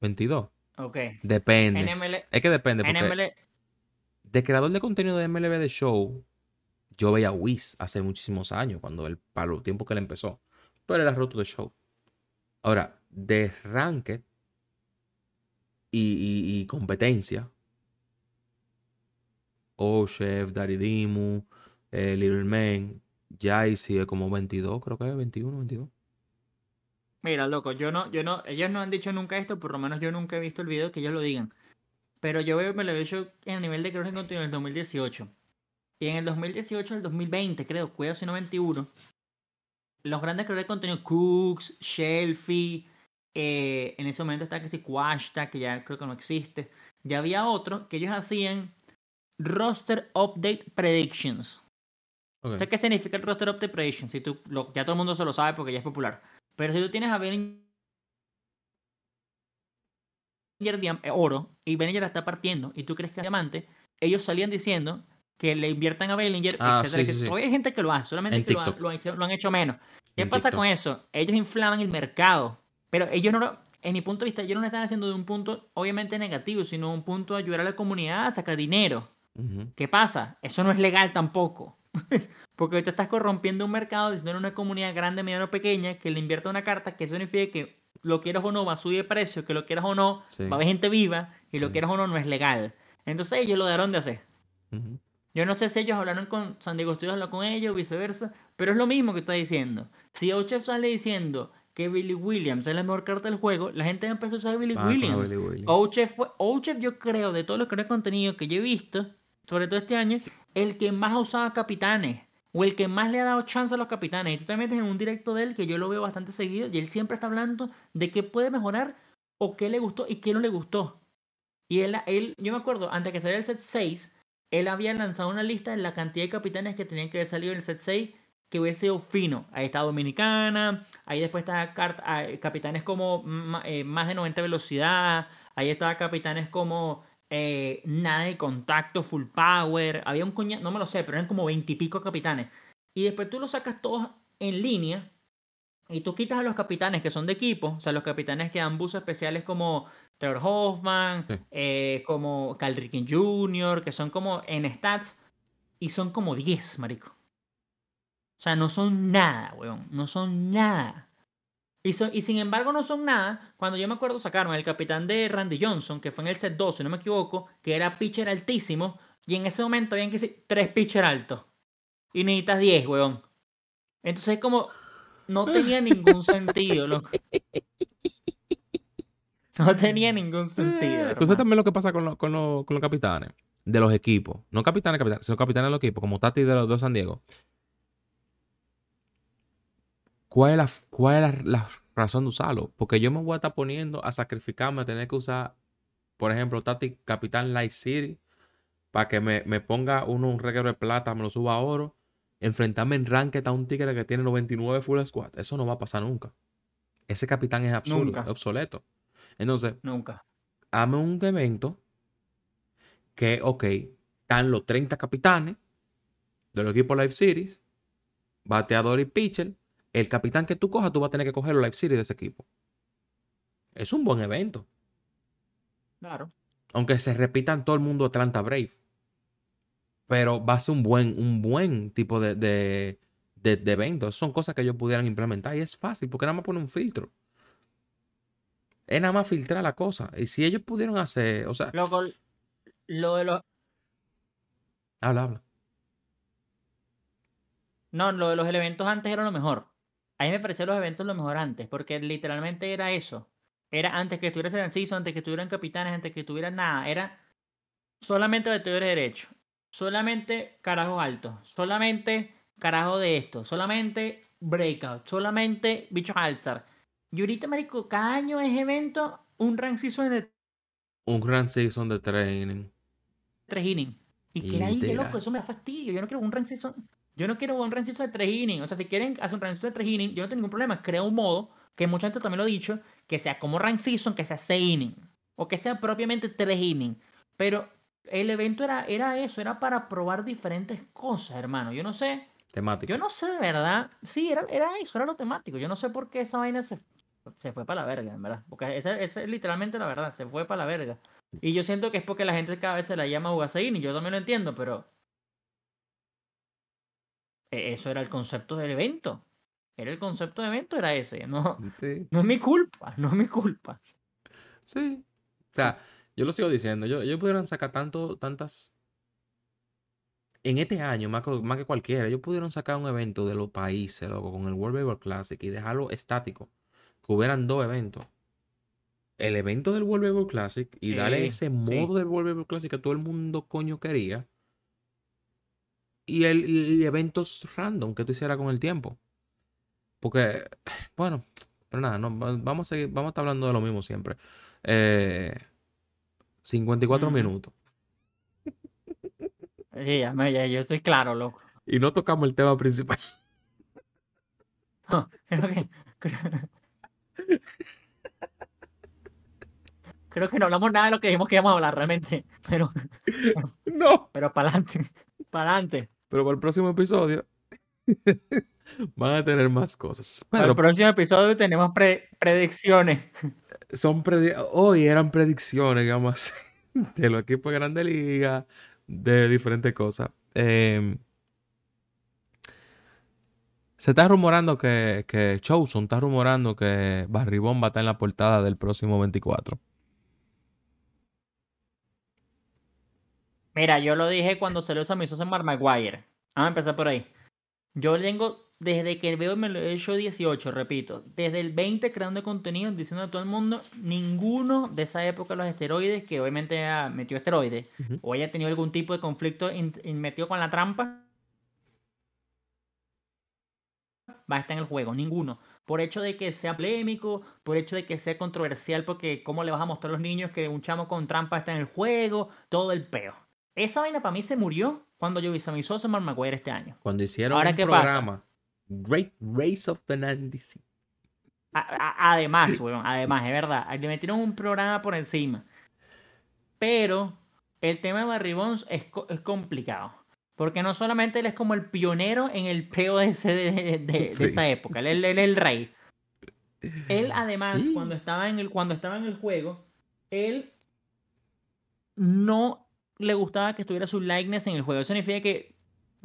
22. Ok. Depende. En ML, Es que depende, en porque de creador de contenido de MLB de Show, yo veía a Wiz hace muchísimos años, cuando él, para los tiempos que él empezó. Pero era roto de show. Ahora, de ranked y, competencia. Oh, Chef, Daddy Dimu, eh, Little Man, ya sigue como 22, creo que es 21, 22. Mira, loco, yo no, yo no, ellos no han dicho nunca esto, por lo menos yo nunca he visto el video que ellos lo digan. Pero yo veo MLB Show en el nivel de de contenido en el 2018. Y en el 2018 al 2020, creo, cuidado si no 21, los grandes creadores de contenido, Cooks, Shelfie, eh, en ese momento está que sí, Quashta, que ya creo que no existe. Ya había otro que ellos hacían Roster Update Predictions. Ok. ¿Sabes qué significa el roster update prediction? Si tú, lo- ya todo el mundo se lo sabe porque ya es popular. Pero si tú tienes a diam- eh, oro y Bellinger la está partiendo y tú crees que es diamante, ellos salían diciendo que le inviertan a Bellinger, Ah, etcétera, sí, sí, etcétera. sí. Hoy hay gente que lo hace, solamente En que lo, han hecho, lo han hecho menos. ¿Qué En pasa TikTok. con eso? Ellos inflaman el mercado, pero ellos no lo, en mi punto de vista, ellos no lo están haciendo de un punto obviamente negativo, sino un punto de ayudar a la comunidad a sacar dinero. ¿Qué pasa? Eso no es legal tampoco. Porque te estás corrompiendo un mercado diciendo una comunidad grande, mediana o pequeña que le invierta una carta, que eso significa que lo quieras o no va a subir de precio, que lo quieras o no va a haber gente viva y lo quieras o no no es legal. Entonces ellos lo dejaron de hacer. Yo no sé si ellos hablaron con San Diego Studios, habló con ellos, viceversa, pero es lo mismo que está diciendo. Si Ochef sale diciendo que Billy Williams es la mejor carta del juego, la gente empezó a usar a Billy Ah, Williams. Billy Williams. Ochef fue, Ochef yo creo, de todos los creadores de contenido que yo he visto, sobre todo este año, el que más ha usado a capitanes. O el que más le ha dado chance a los capitanes. Y tú te metes en un directo de él que yo lo veo bastante seguido. Y él siempre está hablando de qué puede mejorar o qué le gustó y qué no le gustó. Y él, él yo me acuerdo, antes que saliera el set 6, él había lanzado una lista de la cantidad de capitanes que tenían que haber salido en el set 6 que hubiese sido fino. Ahí está Dominicana, ahí después está ah, capitanes como eh, más de 90 velocidad, ahí estaba capitanes como eh, nada de contacto, full power, había un coña, no me lo sé, pero eran como 20 y pico capitanes. Y después tú los sacas todos en línea y tú quitas a los capitanes que son de equipo, o sea, los capitanes que dan buses especiales como Trevor Hoffman, Sí. eh, como Cal Jr., que son como en stats, y son como 10, marico. O sea, no son nada, weón. No son nada. Y, son- y sin embargo no son nada. Cuando yo me acuerdo sacaron el capitán de Randy Johnson, que fue en el set 2, si no me equivoco, que era pitcher altísimo, y en ese momento habían que decir tres pitcher altos. Y necesitas 10, weón. Entonces como no tenía ningún sentido, loco. No tenía ningún sentido. Eh, Entonces hermano. también lo que pasa con, lo- con, lo- con los capitanes de los equipos. No capitanes, capitanes, sino capitanes de los equipos, como Tati de los de San Diego. ¿Cuál es, la, cuál es la, la razón de usarlo? Porque yo me voy a estar poniendo a sacrificarme a tener que usar, por ejemplo, Tati Capitán Light City para que me, me ponga uno un reguero de plata, me lo suba a oro, enfrentarme en ranked a un tigre que tiene 99 full squad. Eso no va a pasar nunca. Ese capitán es absurdo, Nunca. obsoleto. Entonces, Nunca. hazme un evento que, ok, están los 30 capitanes de los equipos Live Series, bateador y pitcher. El capitán que tú cojas, tú vas a tener que coger los Live Series de ese equipo. Es un buen evento. Claro. Aunque se repitan todo el mundo Atlanta Brave. Pero va a ser un buen, un buen tipo de, de, de, de evento. Son cosas que ellos pudieran implementar y es fácil porque nada más pone un filtro. Es nada más filtrar la cosa. Y si ellos pudieron hacer, o sea, Loco, lo de los, Habla, habla. No, lo de los eventos antes era lo mejor. A mí me parecían los eventos lo mejor antes, porque literalmente era eso. Era antes que estuvieras en season, antes que estuvieran capitanes, antes que estuvieran nada. Era solamente bateadores derecho. Solamente carajos altos. Solamente carajo de esto. Solamente breakout. Solamente bichos alzar. Y ahorita, marico, cada año es evento, un rank season de Un gran season de training. tres innings. Y que ahí, qué loco, eso me da fastidio. Yo no quiero un rank season. Yo no quiero un rank season de tres innings. O sea, si quieren hacer un rank season de tres innings, yo no tengo ningún problema. Crea un modo, que mucha gente también lo ha dicho, que sea como rank season, que sea seis innings. O que sea propiamente tres innings. Pero el evento era, era eso, era para probar diferentes cosas, hermano. Yo no sé. Temático. Yo no sé de verdad. Sí, era, era eso, era lo temático. Yo no sé por qué esa vaina se, se fue para la verga, en verdad. Porque esa, esa es literalmente la verdad, se fue para la verga. Y yo siento que es porque la gente cada vez se la llama Ugasein y yo también lo entiendo, pero. e- Eso era el concepto del evento. Era el concepto de evento, era ese. No, Sí, no es mi culpa, no es mi culpa. sí. O sea, yo lo sigo diciendo. Yo, ellos pudieron sacar tanto, tantas. En este año, más que, más que cualquiera, ellos pudieron sacar un evento de los países, loco, con el World Baseball Classic y dejarlo estático. Que hubieran dos eventos. El evento del World Baseball Classic y darle ese sí. modo del World Baseball Classic que todo el mundo coño quería. Y, el, y, eventos random que tú hicieras con el tiempo. Porque, bueno, pero nada, no, va- vamos a seguir, vamos a estar hablando de lo mismo siempre. Eh, 54 Ujú. minutos. Sí, ya, me- ya, yo estoy claro, loco. Y no tocamos el tema principal. Creo que. Creo, creo que no hablamos nada de lo que dijimos que íbamos a hablar realmente. Pero, No. pero para adelante. Para adelante. Pero para el próximo episodio van a tener más cosas. Para el próximo episodio tenemos pre- predicciones. son predi- hoy eran predicciones, digamos, de los equipos de Grande Liga, de diferentes cosas. Eh, se está rumorando que, que Chosen está rumorando que Barribón va a estar en la portada del próximo 24. Mira, yo lo dije cuando salió Sammy Sosa en Mark Maguire. Vamos a empezar por ahí. Yo tengo, desde que veo me lo he hecho 18, repito, desde el 20 creando contenido, diciendo a todo el mundo, ninguno de esa época los esteroides, que obviamente metió esteroides, o haya tenido algún tipo de conflicto in- metido con la trampa, va a estar en el juego, ninguno. Por hecho de que sea polémico, por hecho de que sea controversial, porque cómo le vas a mostrar a los niños que un chamo con trampa está en el juego, todo el peo. Esa vaina para mí se murió cuando yo vi en Mark Maguire este año. Cuando hicieron Ahora, un ¿qué pasa? Great Race of the 96. A- a- además, weón, además, es verdad, le metieron un programa por encima. Pero el tema de Barry Bonds es, es complicado. Porque no solamente él es como el pionero en el peo de, de, de- de esa época, él, él- él es el rey. Él además, Sí. cuando estaba, en el, cuando estaba en el juego, él no le gustaba que estuviera su likeness en el juego. Eso significa que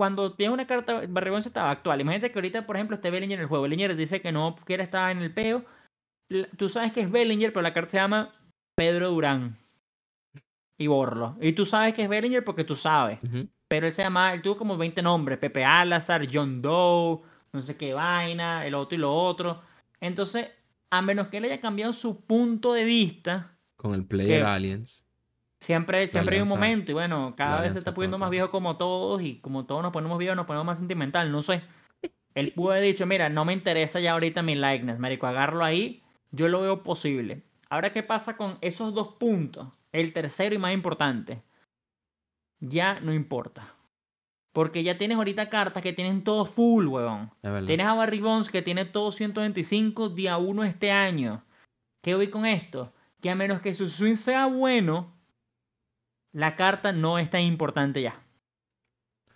cuando tienes una carta, Barry Bonds estaba actual. Imagínate que ahorita, por ejemplo, esté Bellinger en el juego. Bellinger dice que no quiere estar en el peo. Tú sabes que es Bellinger, pero la carta se llama Pedro Durán. Y borlo. Y tú sabes que es Bellinger porque tú sabes. Pero él se llama, él tuvo como 20 nombres. Pepe Alazar, John Doe, no sé qué vaina, el otro y lo otro. Entonces, a menos que él haya cambiado su punto de vista, Con el Player ¿Qué? Aliens. Siempre, siempre hay un momento. Y bueno, cada la vez se está poniendo más viejo como todos. Y como todos nos ponemos viejos, nos ponemos más sentimental. No sé. Él pudo haber dicho, mira, no me interesa ya ahorita mi likeness, marico, agarro ahí. Yo lo veo posible. Ahora, ¿qué pasa con esos dos puntos? El tercero y más importante. Ya no importa. Porque ya tienes ahorita cartas que tienen todo full, verdad. Tienes a Barry Bonds que tiene todo 125 día 1 este año. ¿Qué voy con esto? Que a menos que su swing sea bueno, la carta no es tan importante ya.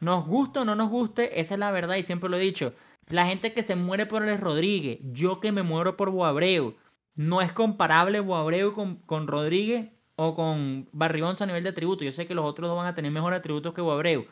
Nos guste o no nos guste, esa es la verdad y siempre lo he dicho. La gente que se muere por Alex Rodríguez, yo que me muero por Boabreu. No es comparable Boabreu con, con Rodríguez o con Barry Bonds a nivel de atributo. Yo sé que los otros dos van a tener mejores atributos que Boabreu.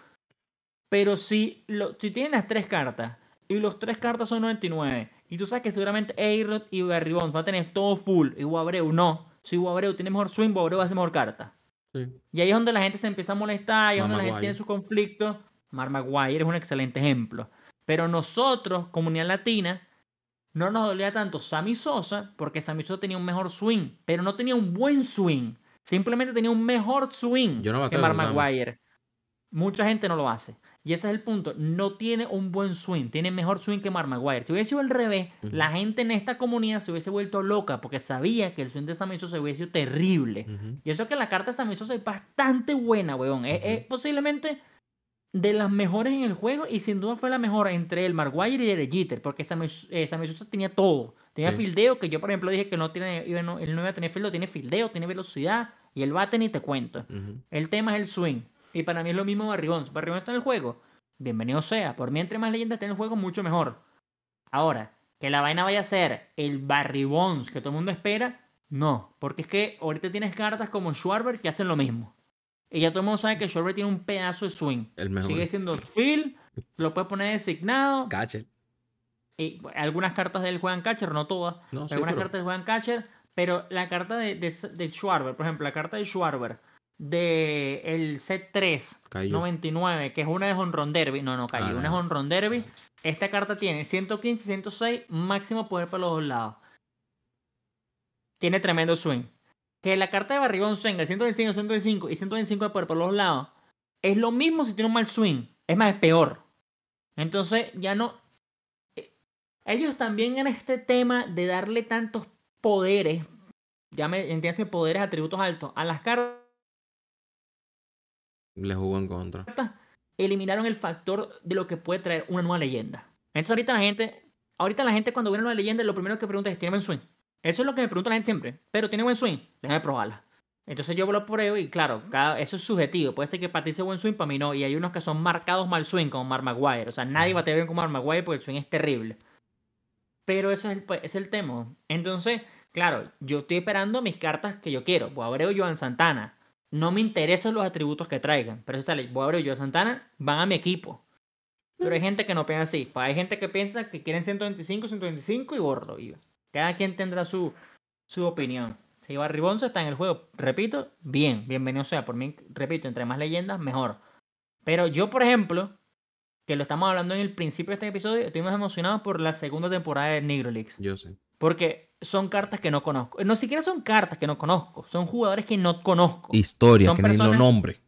Pero si, lo, si tienen las tres cartas y los tres cartas son 99 y tú sabes que seguramente A-Rod y Barry Bonds van a tener todo full y Boabreu no. Si Boabreu tiene mejor swing, Boabreu va a ser mejor carta. Sí. Y ahí es donde la gente se empieza a molestar, ahí es donde la gente tiene Maguire. su conflicto. Mark Maguire es un excelente ejemplo. Pero nosotros, comunidad latina, no nos dolía tanto Sammy Sosa, porque Sammy Sosa tenía un mejor swing, pero no tenía un buen swing. Simplemente tenía un mejor swing Yo no que Mark. Maguire. Mucha gente no lo hace. Y ese es el punto. No tiene un buen swing. Tiene mejor swing que Mark Maguire. Si hubiese sido al revés, la gente en esta comunidad se hubiese vuelto loca porque sabía que el swing de Sammy Sosa hubiese sido terrible. Ujú. Y eso que la carta de Sammy Sosa es bastante buena, weón. Es, posiblemente de las mejores en el juego y sin duda fue la mejor entre el Maguire y el Jeter, porque Sammy, eh, Sammy tenía todo. Tenía Sí. fildeo, que yo por ejemplo dije que no tiene, él no iba a tener fildeo, tiene fildeo, tiene velocidad y el bate ni te cuento. El tema es el swing. Y para mí es lo mismo Barry Bonds. Barry Bonds está en el juego. Bienvenido sea. Por mí, entre más leyendas esté en el juego, mucho mejor. Ahora, que la vaina vaya a ser el Barry Bonds que todo el mundo espera, no. Porque es que ahorita tienes cartas como Schwarber que hacen lo mismo. Y ya todo el mundo sabe que Schwarber tiene un pedazo de swing. El mejor. Sigue siendo Phil, lo puedes poner designado. Catcher. Y algunas cartas de él juegan catcher, no todas. No, sí, algunas pero- cartas juegan catcher, pero la carta de, de, de Schwarber, por ejemplo, la carta de Schwarber de el set 3 Cayó. 99, que es una de Honron Derby, no, no cayó, Ah, una es Honron Derby. Esta carta tiene 115, 106, máximo poder para los dos lados. Tiene tremendo swing. Que la carta de Barrigón tenga 125, 125 y 125 de poder por los dos lados es lo mismo si tiene un mal swing. Es más, es peor. Entonces, ya no. eh, Ellos también en este tema de darle tantos poderes, ya me entiendes, poderes, atributos altos, a las cartas, Le jugó en contra. eliminaron el factor de lo que puede traer una nueva leyenda. Entonces, ahorita la gente, ahorita la gente cuando ve una nueva leyenda, lo primero que pregunta es: ¿tiene buen swing? Eso es lo que me pregunta la gente siempre. Pero tiene buen swing, déjame probarla. Entonces yo lo pruebo y claro, cada, eso es subjetivo. Puede ser que para ti sea buen swing, para mí no. Y hay unos que son marcados mal swing, como Mark Maguire. O sea, nadie va a tener bien como Mark Maguire porque el swing es terrible. Pero ese es el, pues, es el tema. Entonces, claro, yo estoy esperando mis cartas que yo quiero. Voy a abrir Joan Santana. No me interesan los atributos que traigan. Pero si sale, voy a abrir Joan Santana, van a mi equipo. Pero hay gente que no piensa así. Pues hay gente que piensa que quieren 125, 125 y gordo. Y cada quien tendrá su, su opinión. Si Barry Bonds está en el juego, repito, bien, bienvenido sea. Por mí, repito, entre más leyendas, mejor. Pero yo, por ejemplo, que lo estamos hablando en el principio de este episodio, estoy más emocionado por la segunda temporada de Negro Leagues. Yo sé. Porque son cartas que no conozco. No siquiera son cartas que no conozco. Son jugadores que no conozco. Historia, Son que ni lo personas- nombre.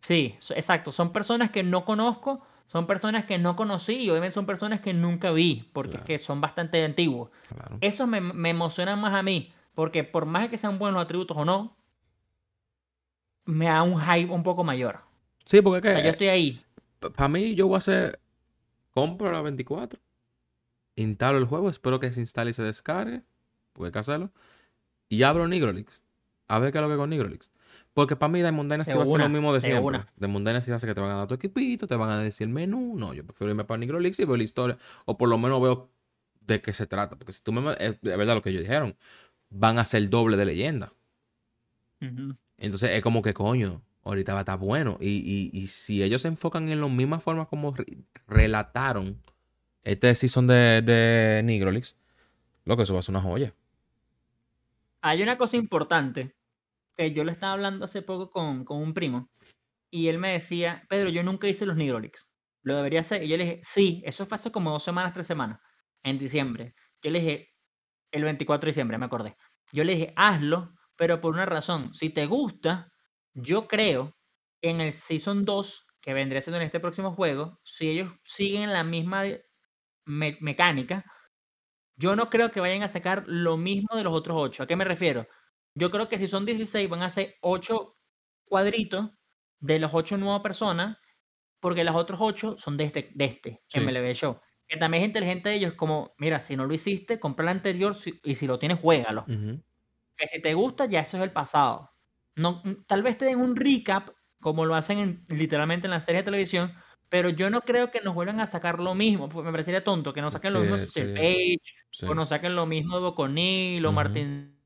Sí, exacto. Son personas que no conozco, son personas que no conocí y obviamente son personas que nunca vi, porque Claro. es que son bastante antiguos. Claro. Eso me, me emociona más a mí, porque por más que sean buenos atributos o no, me da un hype un poco mayor. Sí, porque O sea, yo estoy ahí. para mí yo voy a hacer compro la 24, instalo el juego, espero que se instale y se descargue, porque hay que hacerlo, y abro Nigrolix. A ver qué es lo que con Nigrolix. Porque para mí Diamond Dynasty va a ser lo mismo de siempre. una. Diamond Dynasty va a ser que te van a dar tu equipito, te van a decir el menú. No, yo prefiero irme para Nigrolix y ver la historia. O por lo menos veo de qué se trata. Porque si tú me... Es de verdad lo que ellos dijeron. Van a ser doble de leyenda. Entonces es como que coño, ahorita va a estar bueno. Y, y, y si ellos se enfocan en la misma forma como re- relataron este season de, de Nigrolix, lo que eso va a ser una joya. Hay una cosa importante que yo le estaba hablando hace poco con, con un primo y él me decía, Pedro, yo nunca hice los Nigrolix. ¿Lo debería hacer? Y yo le dije, sí, eso fue hace como dos semanas, tres semanas, en diciembre. Yo le dije, el 24 de diciembre, me acordé. Yo le dije, hazlo, pero por una razón. Si te gusta, yo creo que en el Season 2, que vendría siendo en este próximo juego, si ellos siguen la misma me- mecánica, yo no creo que vayan a sacar lo mismo de los otros 8. ¿A qué me refiero? Yo creo que si son 16, van a ser 8 cuadritos de las 8 nuevas personas, porque las otros 8 son de este, de este Sí. MLB Show. Que también es inteligente de ellos, como, mira, si no lo hiciste, compra el anterior si- y si lo tienes, juégalo. Que si te gusta, ya eso es el pasado. No, mm, tal vez te den un recap, como lo hacen en- literalmente en la serie de televisión, pero yo no creo que nos vuelvan a sacar lo mismo. porque me parecería tonto que nos saquen lo mismo sí. Page, Sí. o nos saquen lo mismo de Boconil o. Martín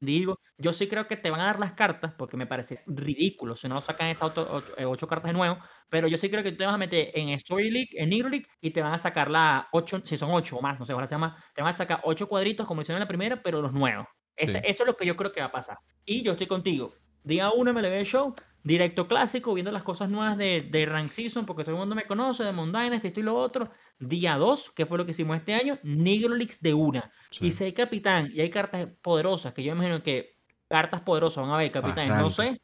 Digo, yo sí creo que te van a dar las cartas, porque me parece ridículo si no sacan esas ocho, ocho- eh, ocho cartas de nuevo, pero yo sí creo que tú te vas a meter en Story League, en Negro League, y te van a sacar las ocho, si son ocho o más, no sé, ahora se llama, te van a sacar ocho cuadritos como hicieron en la primera, pero los nuevos. Ese-. Eso es lo que yo creo que va a pasar. Y yo estoy contigo. Día uno me le el show, directo clásico, viendo las cosas nuevas de, de Rank Season, porque todo el mundo me conoce, de Mundines, esto y lo otro. Día 2, que fue lo que hicimos este año, Nigrolix de una. Sí. Y si hay capitán y hay cartas poderosas, que yo imagino que cartas poderosas van a haber capitanes, no sé,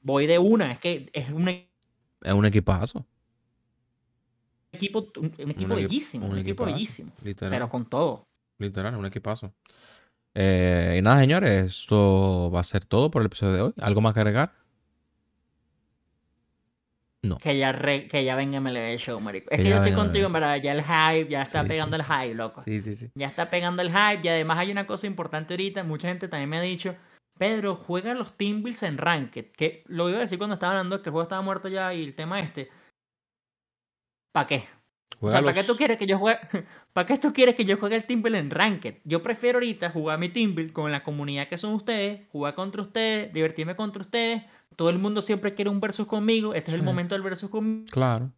voy de una. Es que es un Es un equipazo. equipo, un, equipo equi- bellísimo, un un, equipo bellísimo. Literal. Pero con todo. Literal, un equipazo. Eh, y nada, señores, esto va a ser todo por el episodio de hoy. ¿Algo más que agregar? Que ya, re- que ya venga MLB Show, marico. Es Que yo estoy contigo, en verdad. Ya el hype, ya está Sí, pegando el sí, hype, loco. Sí, sí, sí. Ya está pegando el hype. Y además hay una cosa importante ahorita. Mucha gente también me ha dicho, Pedro, juega los Team Bills en Ranked. Que lo iba a decir cuando estaba hablando que el juego estaba muerto ya y el tema este. ¿Para qué? O sea, ¿para qué tú quieres que yo juegue? ¿Para qué tú quieres que yo juegue el Timber en Ranked? Yo prefiero ahorita jugar mi Timber con la comunidad que son ustedes, jugar contra ustedes, divertirme contra ustedes. Todo el mundo siempre quiere un versus conmigo. Este es el Sí. momento del versus conmigo. Claro.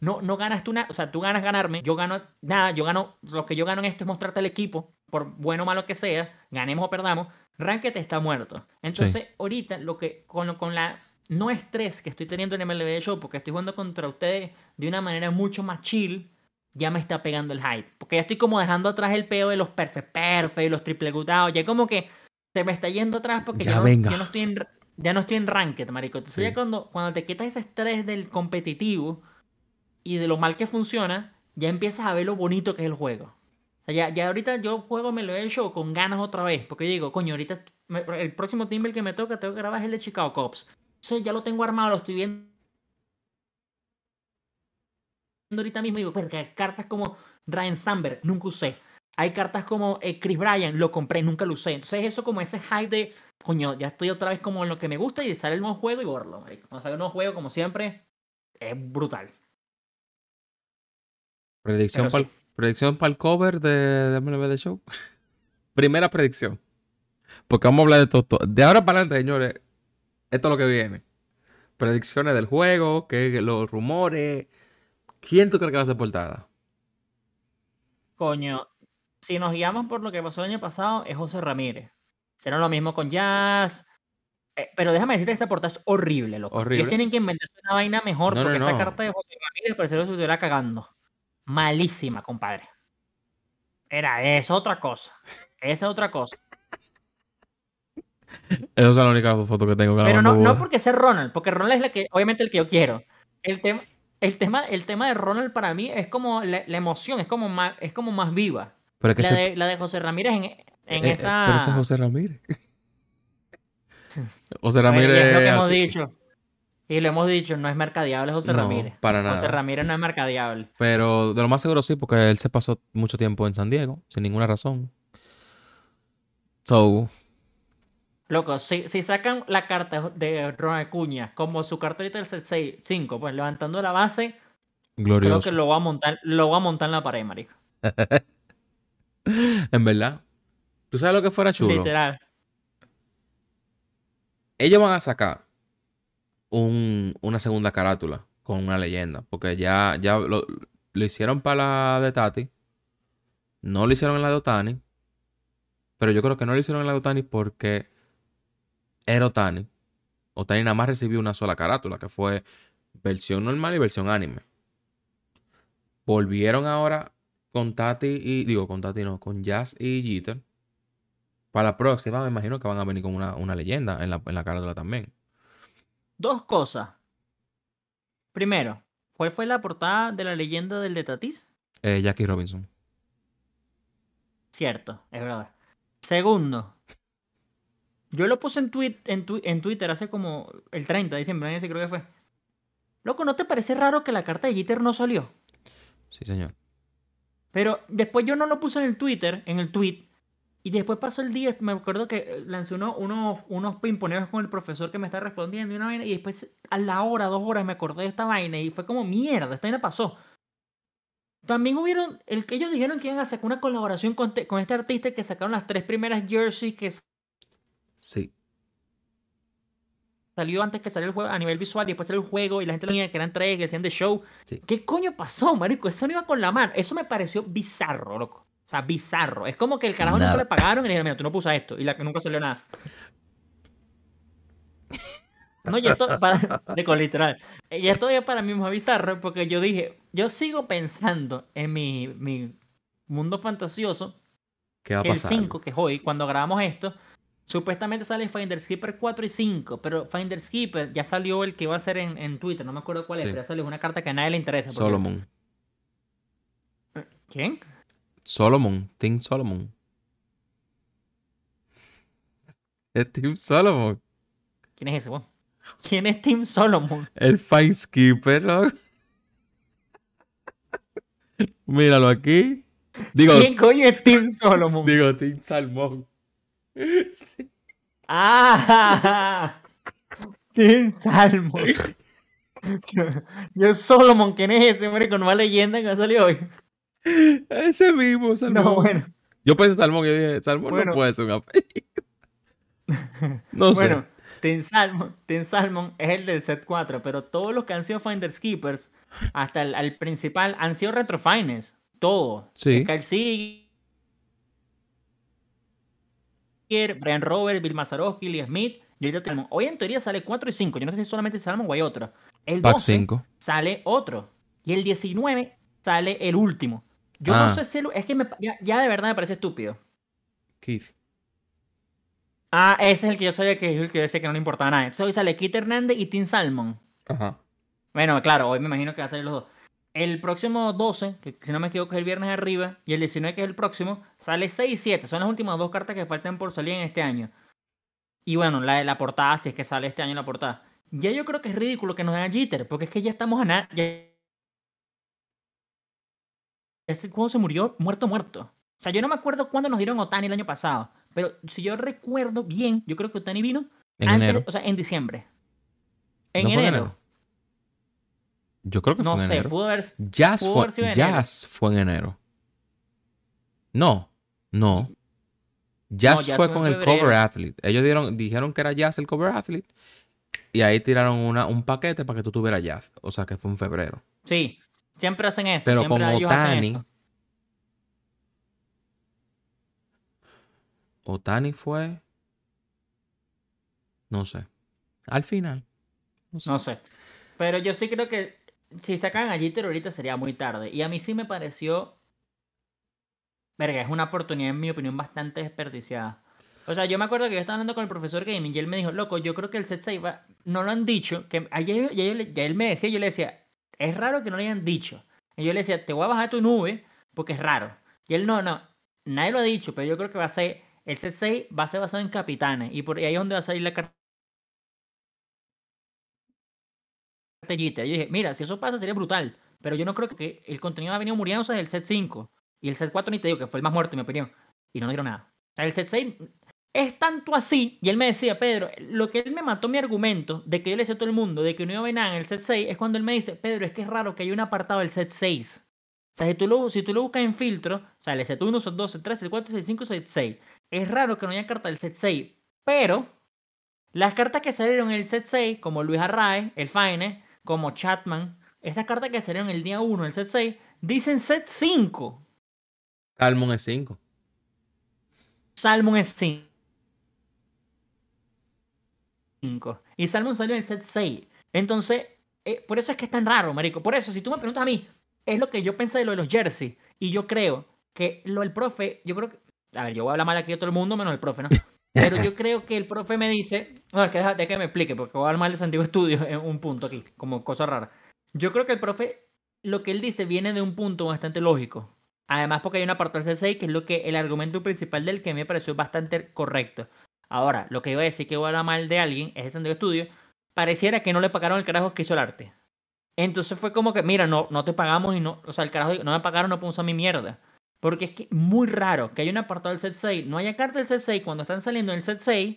No, no ganas tú nada. O sea, tú ganas ganarme. Yo gano nada. Yo gano. Lo que yo gano en esto es mostrarte al equipo. Por bueno o malo que sea. Ganemos o perdamos. Ranked está muerto. Entonces, ahorita lo que. Con, con la no estrés que estoy teniendo en MLB Show. Porque estoy jugando contra ustedes de una manera mucho más chill. Ya me está pegando el hype. Porque ya estoy como dejando atrás el peo de los perfect perfect y los triple gutados. Ya como que se me está yendo atrás porque Ya ya, no, venga. yo no estoy en. Ya no estoy en ranked, marico. Entonces Sí. ya cuando, cuando te quitas ese estrés del competitivo, y de lo mal que funciona, ya empiezas a ver lo bonito que es el juego. O sea, ya, ya ahorita yo juego me lo he hecho con ganas otra vez, porque digo, coño, ahorita me- el próximo timber que me toca, tengo que grabar es el de Chicago Cubs. Ya lo tengo armado, lo estoy viendo ahorita mismo y digo, porque hay cartas como Ryan Sandberg, nunca usé. Hay cartas como eh, Chris Bryan, lo compré, nunca lo usé. Entonces eso como ese hype de, coño, ya estoy otra vez como en lo que me gusta y sale el nuevo juego y borlo. marico. Cuando sale el nuevo juego, como siempre, es brutal. Predicción para sí. el cover de, de MLB The Show. Primera predicción. Porque vamos a hablar de todo. todo. De ahora para adelante, señores, esto es lo que viene. Predicciones del juego, que los rumores. ¿Quién tú crees que va a ser portada? Coño, si nos guiamos por lo que pasó el año pasado, es José Ramírez. Será lo mismo con Jazz. Eh, pero déjame decirte que esa portada es horrible, loco. Horrible. Ellos tienen que inventarse una vaina mejor No, no, porque esa carta de José Ramírez parece que se estuviera cagando. Malísima, compadre. Era, es otra cosa. Esa es otra cosa. Esa es la única foto que tengo. Pero grabando no, no porque sea Ronald, porque Ronald es la que, obviamente el que yo quiero. El tema, el tema, el tema de Ronald para mí es como la, la emoción, es como más, es como más viva. Pero es que La de, la de José Ramírez en, en eh, eh, esa. pero ese es José Ramírez. José Bueno, y Ramírez. es lo que hemos así. dicho. Y lo hemos dicho, no es mercadeable José No, Ramírez. para José nada. Ramírez no es mercadeable. Pero de lo más seguro sí, porque él se pasó mucho tiempo en San Diego, sin ninguna razón. So, Loco, si, si sacan la carta de Ronald Cuña como su carta ahorita del 6, 5, pues levantando la base, creo que lo voy a montar, lo voy a montar en la pared, marico. En verdad. ¿Tú sabes lo que fuera chulo? Literal. Ellos van a sacar un- una segunda carátula con una leyenda. Porque ya, ya lo, lo hicieron para la de Tati. No lo hicieron en la de Otani. Pero yo creo que no lo hicieron en la de Otani porque era Otani. Otani nada más recibió una sola carátula, que fue versión normal y versión anime. Volvieron ahora con Tati y. Digo, con Tati no, con Jazz y Jeter. Para la próxima, me imagino que van a venir con una, una leyenda en la, en la carátula también. Dos cosas. Primero, ¿cuál fue la portada de la leyenda del de Tatis? Eh, Jackie Robinson. Cierto, es verdad. Segundo, yo lo puse en, tweet, en, twi- en Twitter hace como el 30 de diciembre, ese creo que fue. Loco, ¿no te parece raro que la carta de Jeter no salió? Sí, señor. Pero después yo no lo puse en el Twitter, en el tweet. Y después pasó el día, me acuerdo que lancé uno- unos, unos pimponeos con el profesor que me está respondiendo y una vaina. Y después a la hora, dos horas, me acordé de esta vaina y fue como mierda, esta vaina pasó. También hubieron, el que ellos dijeron que iban a sacar una colaboración con, te- con este artista que sacaron las tres primeras jerseys que Sí. salió antes que salió el juego a nivel visual y después salió el juego y la gente lo tenía que eran tres, que decían de show. Sí. ¿Qué coño pasó, marico? Eso no iba con la mano. Eso me pareció bizarro, loco. O sea, bizarro. Es como que el carajo nunca le pagaron y le dijeron, mira, tú no pusas esto. Y la que nunca salió nada. No, y esto, para, de literal. Y esto ya para mí es más bizarro porque yo dije, yo sigo pensando en mi, mi mundo fantasioso ¿Qué va a que el pasar? 5, que es hoy, cuando grabamos esto, supuestamente sale Finders Keeper 4 y 5, pero Finders Keeper ya salió el que iba a ser en, en Twitter, no me acuerdo cuál es, Sí. pero ya salió una carta que a nadie le interesa. Solomon. ¿Quién? Solomon. Team Solomon. Es Team Solomon. ¿Quién es ese, vos? ¿Quién es Tim Solomon? El Fine Skipper, loco. Míralo aquí. Digo, ¿Quién coño es Tim Solomon? digo, Team Salmón. Sí. ¡Ah! Tim Salmon. Yo, yo Solomon, ¿quién es ese, hombre, con una leyenda que ha salido hoy? Ese mismo Salmón. No, bueno. Yo pensé Salmón y yo dije, Salmón Bueno. no puede ser un apellido. No sé. Bueno, Tim Salmon, Tim Salmon es el del set 4, pero todos los que han sido Finders Keepers, hasta el al principal, han sido retrofines. Todo. Sí. Kyle Brian Roberts, Bill Mazarovsky, Lee Smith, Salmon. Hoy en teoría sale 4 y 5. Yo no sé si solamente Salmon o hay otro. El Pack 12 5. sale otro. Y el 19 sale el último. Yo Ah. no sé si el- es que me- ya, ya de verdad me parece estúpido. Keith. Ah, ese es el que yo sabía que es el que yo decía que no le importaba nada. Entonces hoy sale Kit Hernández y Tim Salmon. Ajá. Bueno, claro, hoy me imagino que va a salir los dos. El próximo 12, que si no me equivoco es el viernes arriba, y el 19 que es el próximo, sale 6 y 7. Son las últimas dos cartas que faltan por salir en este año. Y bueno, la de la portada, si es que sale este año la portada. Ya yo creo que es ridículo que nos den a Jitter, porque es que ya estamos a nada. Ya... Ese juego se murió muerto, muerto. O sea, yo no me acuerdo cuándo nos dieron Otani el año pasado. Pero si yo recuerdo bien, yo creo que Otani vino En antes, enero. o sea, en diciembre. En ¿No fue en enero. enero? Yo creo que No fue en sé, enero. pudo haber. Jazz pudo fue, haber sido en enero. Jazz fue en enero. No, no. Jazz Jazz fue fue con el febrero. cover athlete. Ellos dieron, dijeron que era Jazz el cover athlete. Y ahí tiraron una, un paquete para que tú tuvieras Jazz. O sea que fue en febrero. Sí, siempre hacen eso. Pero con Otani. Otani fue. No sé. Al final. No sé. No sé. Pero yo sí creo que si sacan a Jeter ahorita sería muy tarde. Y a mí sí me pareció. Verga, es una oportunidad, en mi opinión, bastante desperdiciada. O sea, yo me acuerdo que yo estaba hablando con el profesor Gaming y él me dijo, loco, yo creo que el set 6 va... No lo han dicho. Que ayer, ya, le- él me decía, yo le decía, es raro que no lo hayan dicho. Y yo le decía, te voy a bajar tu nube porque es raro. Y él, no, no, nadie lo ha dicho, pero yo creo que va a ser, el set 6 va a ser basado en capitanes. Y por ahí es donde va a salir la carta Jeter. Yo dije, mira, si eso pasa sería brutal. Pero yo no creo que el contenido ha venido muriéndose desde el set 5. Y el set 4 ni te digo, que fue el más muerto en mi opinión. Y no dieron nada. O sea, el set 6 es tanto así. Y él me decía, Pedro, lo que él me mató mi argumento de que yo le decía a todo el mundo de que no iba a haber nada en el set 6 es cuando él me dice, Pedro, es que es raro que haya un apartado del set 6. O sea, si tú lo, si tú lo buscas en filtro, sale el set 1, set 2, set 3, set 4, set 5, set 6. Es raro que no haya carta del set 6. Pero las cartas que salieron en el set 6, como Luis Arraez, el Faine, como Chatman, esas cartas que salieron el día 1 del set 6, dicen set 5. Salmon es 5. Salmon es 5. Y Salmon salió en el set 6. Entonces, eh, por eso es que es tan raro, marico. Por eso, si tú me preguntas a mí, es lo que yo pensé de lo de los jersey. Y yo creo que lo del profe, yo creo que... A ver, yo voy a hablar mal aquí de todo el mundo, menos el profe, ¿no? Pero yo creo que el profe me dice... No, es que deja que me explique, porque voy a hablar mal de Santiago Estudios en un punto aquí, como cosa rara. Yo creo que el profe, lo que él dice viene de un punto bastante lógico. Además, porque hay una parte del C6 que es lo que el argumento principal del que me pareció bastante correcto. Ahora, lo que iba a decir que voy a hablar mal de alguien es el Santiago Estudio. Pareciera que no le pagaron el carajo que hizo el arte. Entonces fue como que, mira, no, no te pagamos y no, o sea, el carajo no me pagaron, no puedo usar mi mierda. Porque es que muy raro que haya un apartado del set 6, no haya carta del set 6 cuando están saliendo en el set 6.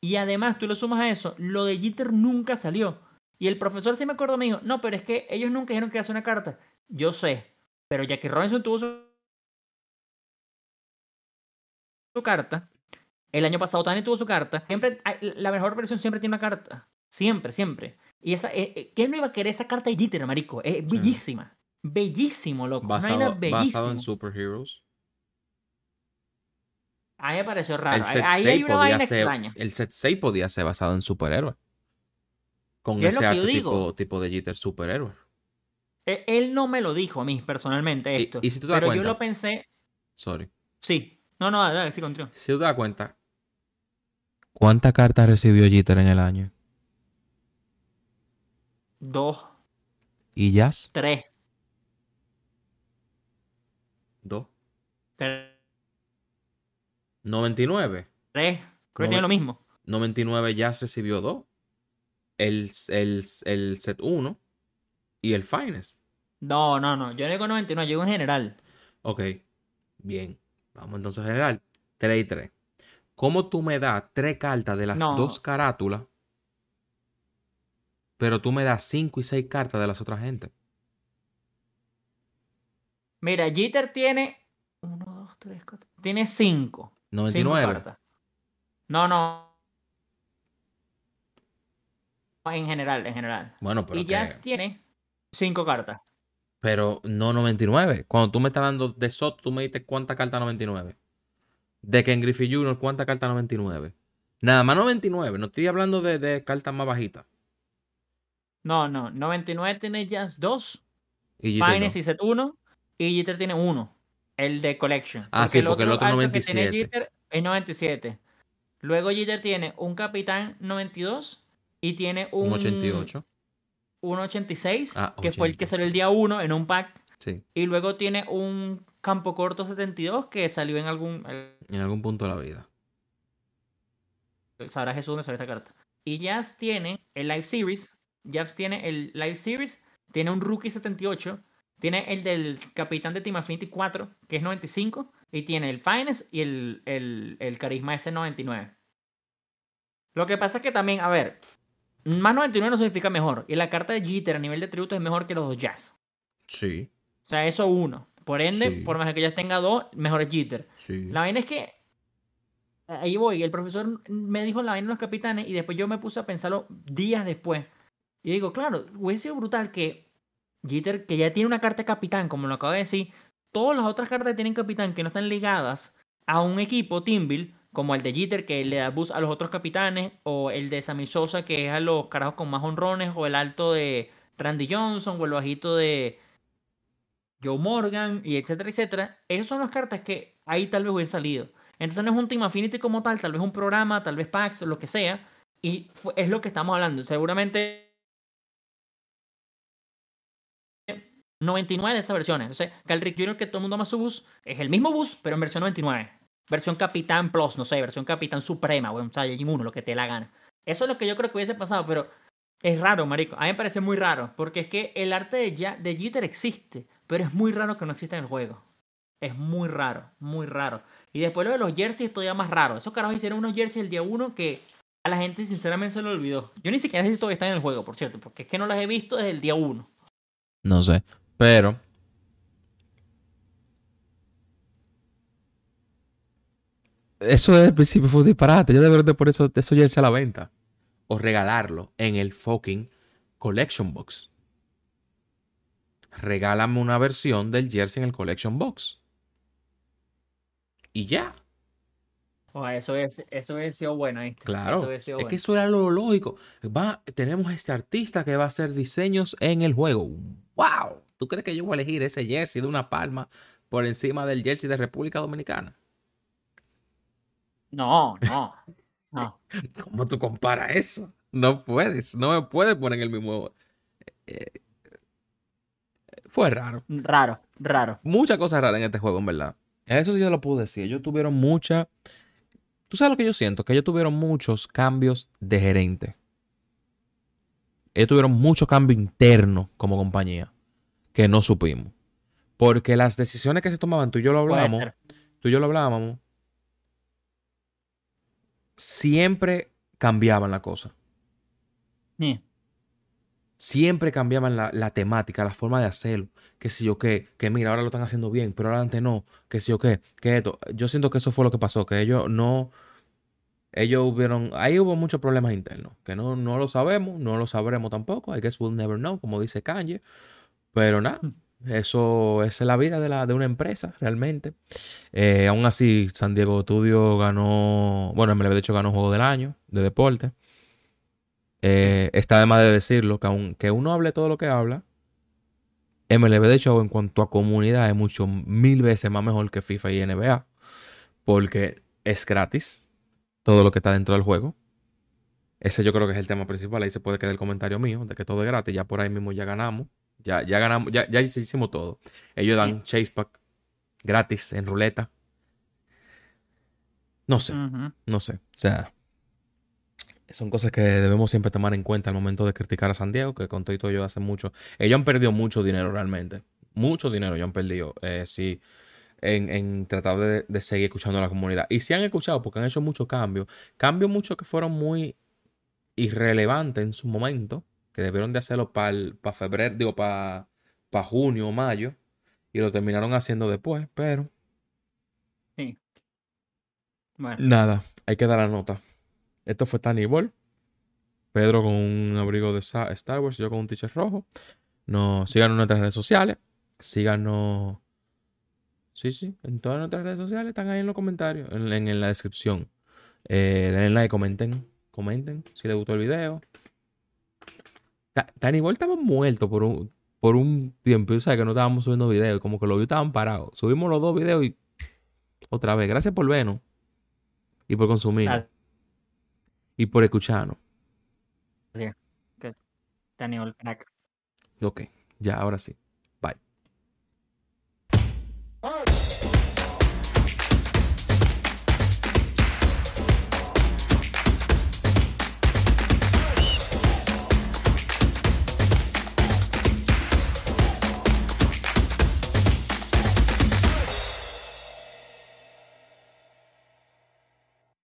Y además tú le sumas a eso, lo de Jeter nunca salió. Y el profesor sí me acuerdo me dijo, no, pero es que ellos nunca dijeron que iba a hacer una carta. Yo sé, pero Jackie Robinson tuvo su, su carta. El año pasado Tani tuvo su carta. Siempre, hay- la mejor versión siempre tiene una carta. Siempre, siempre. Y esa, eh, eh, ¿quién no iba a querer esa carta de Jeter, marico? Es Sí. bellísima. Bellísimo, loco. Una Basado, vaina basado en superheroes. A mí me pareció raro. El set Ahí 6 hay una podía vaina ser, extraña. el set 6 podía ser basado en superhéroes. Con es ese arte digo. tipo, tipo de Jeter superhéroe. E- Él no me lo dijo a mí personalmente esto. y si tú te das pero yo lo pensé, Sorry. sí. No, no, dale, sí, continúa. Si tú te das cuenta, ¿cuántas cartas recibió Jeter en el año? Dos, ¿Y Jazz? tres, Dos. tres, 99. creo que tiene lo mismo. 99 Jazz recibió dos. El, el, el set 1 y el Finest. No, no, no. Yo no digo 99, yo digo en general. Ok. Bien. Vamos entonces a general. 3 y 3. ¿Cómo tú me das tres cartas de las No. dos carátulas? Pero tú me das 5 y 6 cartas de las otras gente. Mira, Jeter tiene. Uno, dos, tres, cuatro. Tiene cinco. Cinco 99. cartas. No, no. En general, en general. Bueno, pero. y que- Jazz tiene cinco cartas. Pero no 99. Cuando tú me estás dando de Soto, tú me diste cuánta carta 99. De Ken Griffey Jr., cuánta carta 99. Nada más 99. No estoy hablando de, de cartas más bajitas. No, no. 99 tiene Jazz 2. Y Finest no. y set 1. Y Jeter tiene uno. El de Collection. Ah, sí, porque el otro alto que tiene 97. Jeter es 97. Luego Jeter tiene un Capitán 92. Y tiene un, Un 88. un 86. Ah, que fue el que salió el día 1 en un pack. Sí. Y luego tiene un campo corto 72 que salió en algún. En algún punto de la vida. Sabrá Jesús dónde salió esta carta. Y Jazz tiene el Live Series. Jazz tiene el Live Series. Tiene un Rookie 78. Tiene el del Capitán de Team Affinity 4, que es 95. Y tiene el Finest y el, el, el Carisma S99. Lo que pasa es que también, a ver, más 99 no significa mejor. Y la carta de Jeter a nivel de tributo es mejor que los dos Jazz. Sí. O sea, eso uno. Por ende, Sí. por más que Jazz tenga dos, mejor es Jeter. Sí. La vaina es que. Ahí voy. El profesor me dijo la vaina de los capitanes y después yo me puse a pensarlo días después. Y digo, claro, hubiese sido brutal que Jeter, que ya tiene una carta capitán, como lo acabo de decir, todas las otras cartas que tienen capitán que no están ligadas a un equipo, Teamville, como el de Jeter, que le da boost a los otros capitanes, o el de Sammy Sosa, que es a los carajos con más honrones, o el alto de Randy Johnson, o el bajito de Joe Morgan, y etcétera, etcétera. Esas son las cartas que ahí tal vez hubiesen salido. Entonces no es un Team Affinity como tal, tal vez un programa, tal vez packs, lo que sea. Y es lo que estamos hablando. Seguramente 99 de esas versiones. Entonces, Calric Jr., que todo el mundo ama su bus, es el mismo bus, pero en versión 99. Versión Capitán Plus, no sé, versión Capitán Suprema, bueno, o sea, Saiyajin 1, lo que te la gana. Eso es lo que yo creo que hubiese pasado, pero es raro, marico. A mí me parece muy raro, porque es que el arte de, Ja- de Jeter existe, pero es muy raro que no exista en el juego. Es muy raro, muy raro. Y después lo de los jerseys todavía más raro. Esos carajos hicieron unos jerseys el día 1 que a la gente sinceramente se lo olvidó. Yo ni siquiera sé si todavía están en el juego, por cierto, porque es que no las he visto desde el día 1. No sé. Pero. Eso desde el principio fue un disparate. Yo debería de por eso, eso ya irse a la venta. O regalarlo en el fucking Collection Box. Regálame una versión del jersey en el Collection Box. Y ya. O eso es, eso es sido bueno, ¿viste? Claro. Eso hubiese sido es bueno. que eso era lo lógico. Va, tenemos este artista que va a hacer diseños en el juego. ¡Wow! ¿Tú crees que yo voy a elegir ese jersey de una palma por encima del jersey de República Dominicana? No, no. No. ¿Cómo tú comparas eso? No puedes. No me puedes poner en el mismo. eh, fue raro. Raro, raro. Muchas cosas raras en este juego, en verdad. Eso sí yo lo puedo decir. Ellos tuvieron mucha. Tú sabes lo que yo siento, que ellos tuvieron muchos cambios de gerente. Ellos tuvieron mucho cambio interno como compañía que no supimos. Porque las decisiones que se tomaban, tú y yo lo ser. tú y yo lo hablábamos, siempre cambiaban la cosa. Sí. Siempre cambiaban la, la temática, la forma de hacerlo. Que si yo qué, que mira, ahora lo están haciendo bien, pero ahora antes no, que si yo qué, que esto. Yo siento que eso fue lo que pasó, que ellos no. Ellos hubieron. Ahí hubo muchos problemas internos, que no, no lo sabemos, no lo sabremos tampoco. I guess we'll never know, como dice Kanye. Pero nada, eso es la vida de, la, de una empresa, realmente. Eh, aún así, San Diego Studio ganó, bueno, MLB de hecho ganó Juego del Año de deporte. Eh, está de más de decirlo, que aunque uno hable todo lo que habla, MLB de hecho en cuanto a comunidad es mucho, mil veces más mejor que FIFA y NBA. Porque es gratis todo lo que está dentro del juego. Ese yo creo que es el tema principal. Ahí se puede quedar el comentario mío de que todo es gratis. Ya por ahí mismo ya ganamos. Ya, ya ganamos, ya, ya hicimos todo. Ellos dan chase pack gratis en ruleta. No sé, no sé. O sea, son cosas que debemos siempre tomar en cuenta al momento de criticar a San Diego, que con todo y todo ellos hacen mucho. Ellos han perdido mucho dinero realmente. Mucho dinero ellos han perdido. Eh, sí, en, en tratar de, de, seguir escuchando a la comunidad. Y si han escuchado, porque han hecho muchos cambios. Cambios muchos que fueron muy irrelevantes en su momento que debieron de hacerlo para febrero, digo, para junio o mayo, y lo terminaron haciendo después, pero... Sí. Bueno. Nada, hay que dar la nota. Esto fue Tani Ball. Pedro con un abrigo de Star Wars, yo con un t-shirt rojo. No, síganos en nuestras redes sociales. Síganos. Sí, sí, en todas nuestras redes sociales están ahí en los comentarios, en, la descripción. Eh, denle like, comenten, comenten si les gustó el video. Danny Boy estaba muerto por un, por un tiempo. O sabes que no estábamos subiendo videos. Como que los videos estaban parados. Subimos los dos videos y otra vez. Gracias por vernos. Y por consumir. Y por escucharnos. Sí. Danny crack. Ok. Ya, ahora sí. Bye.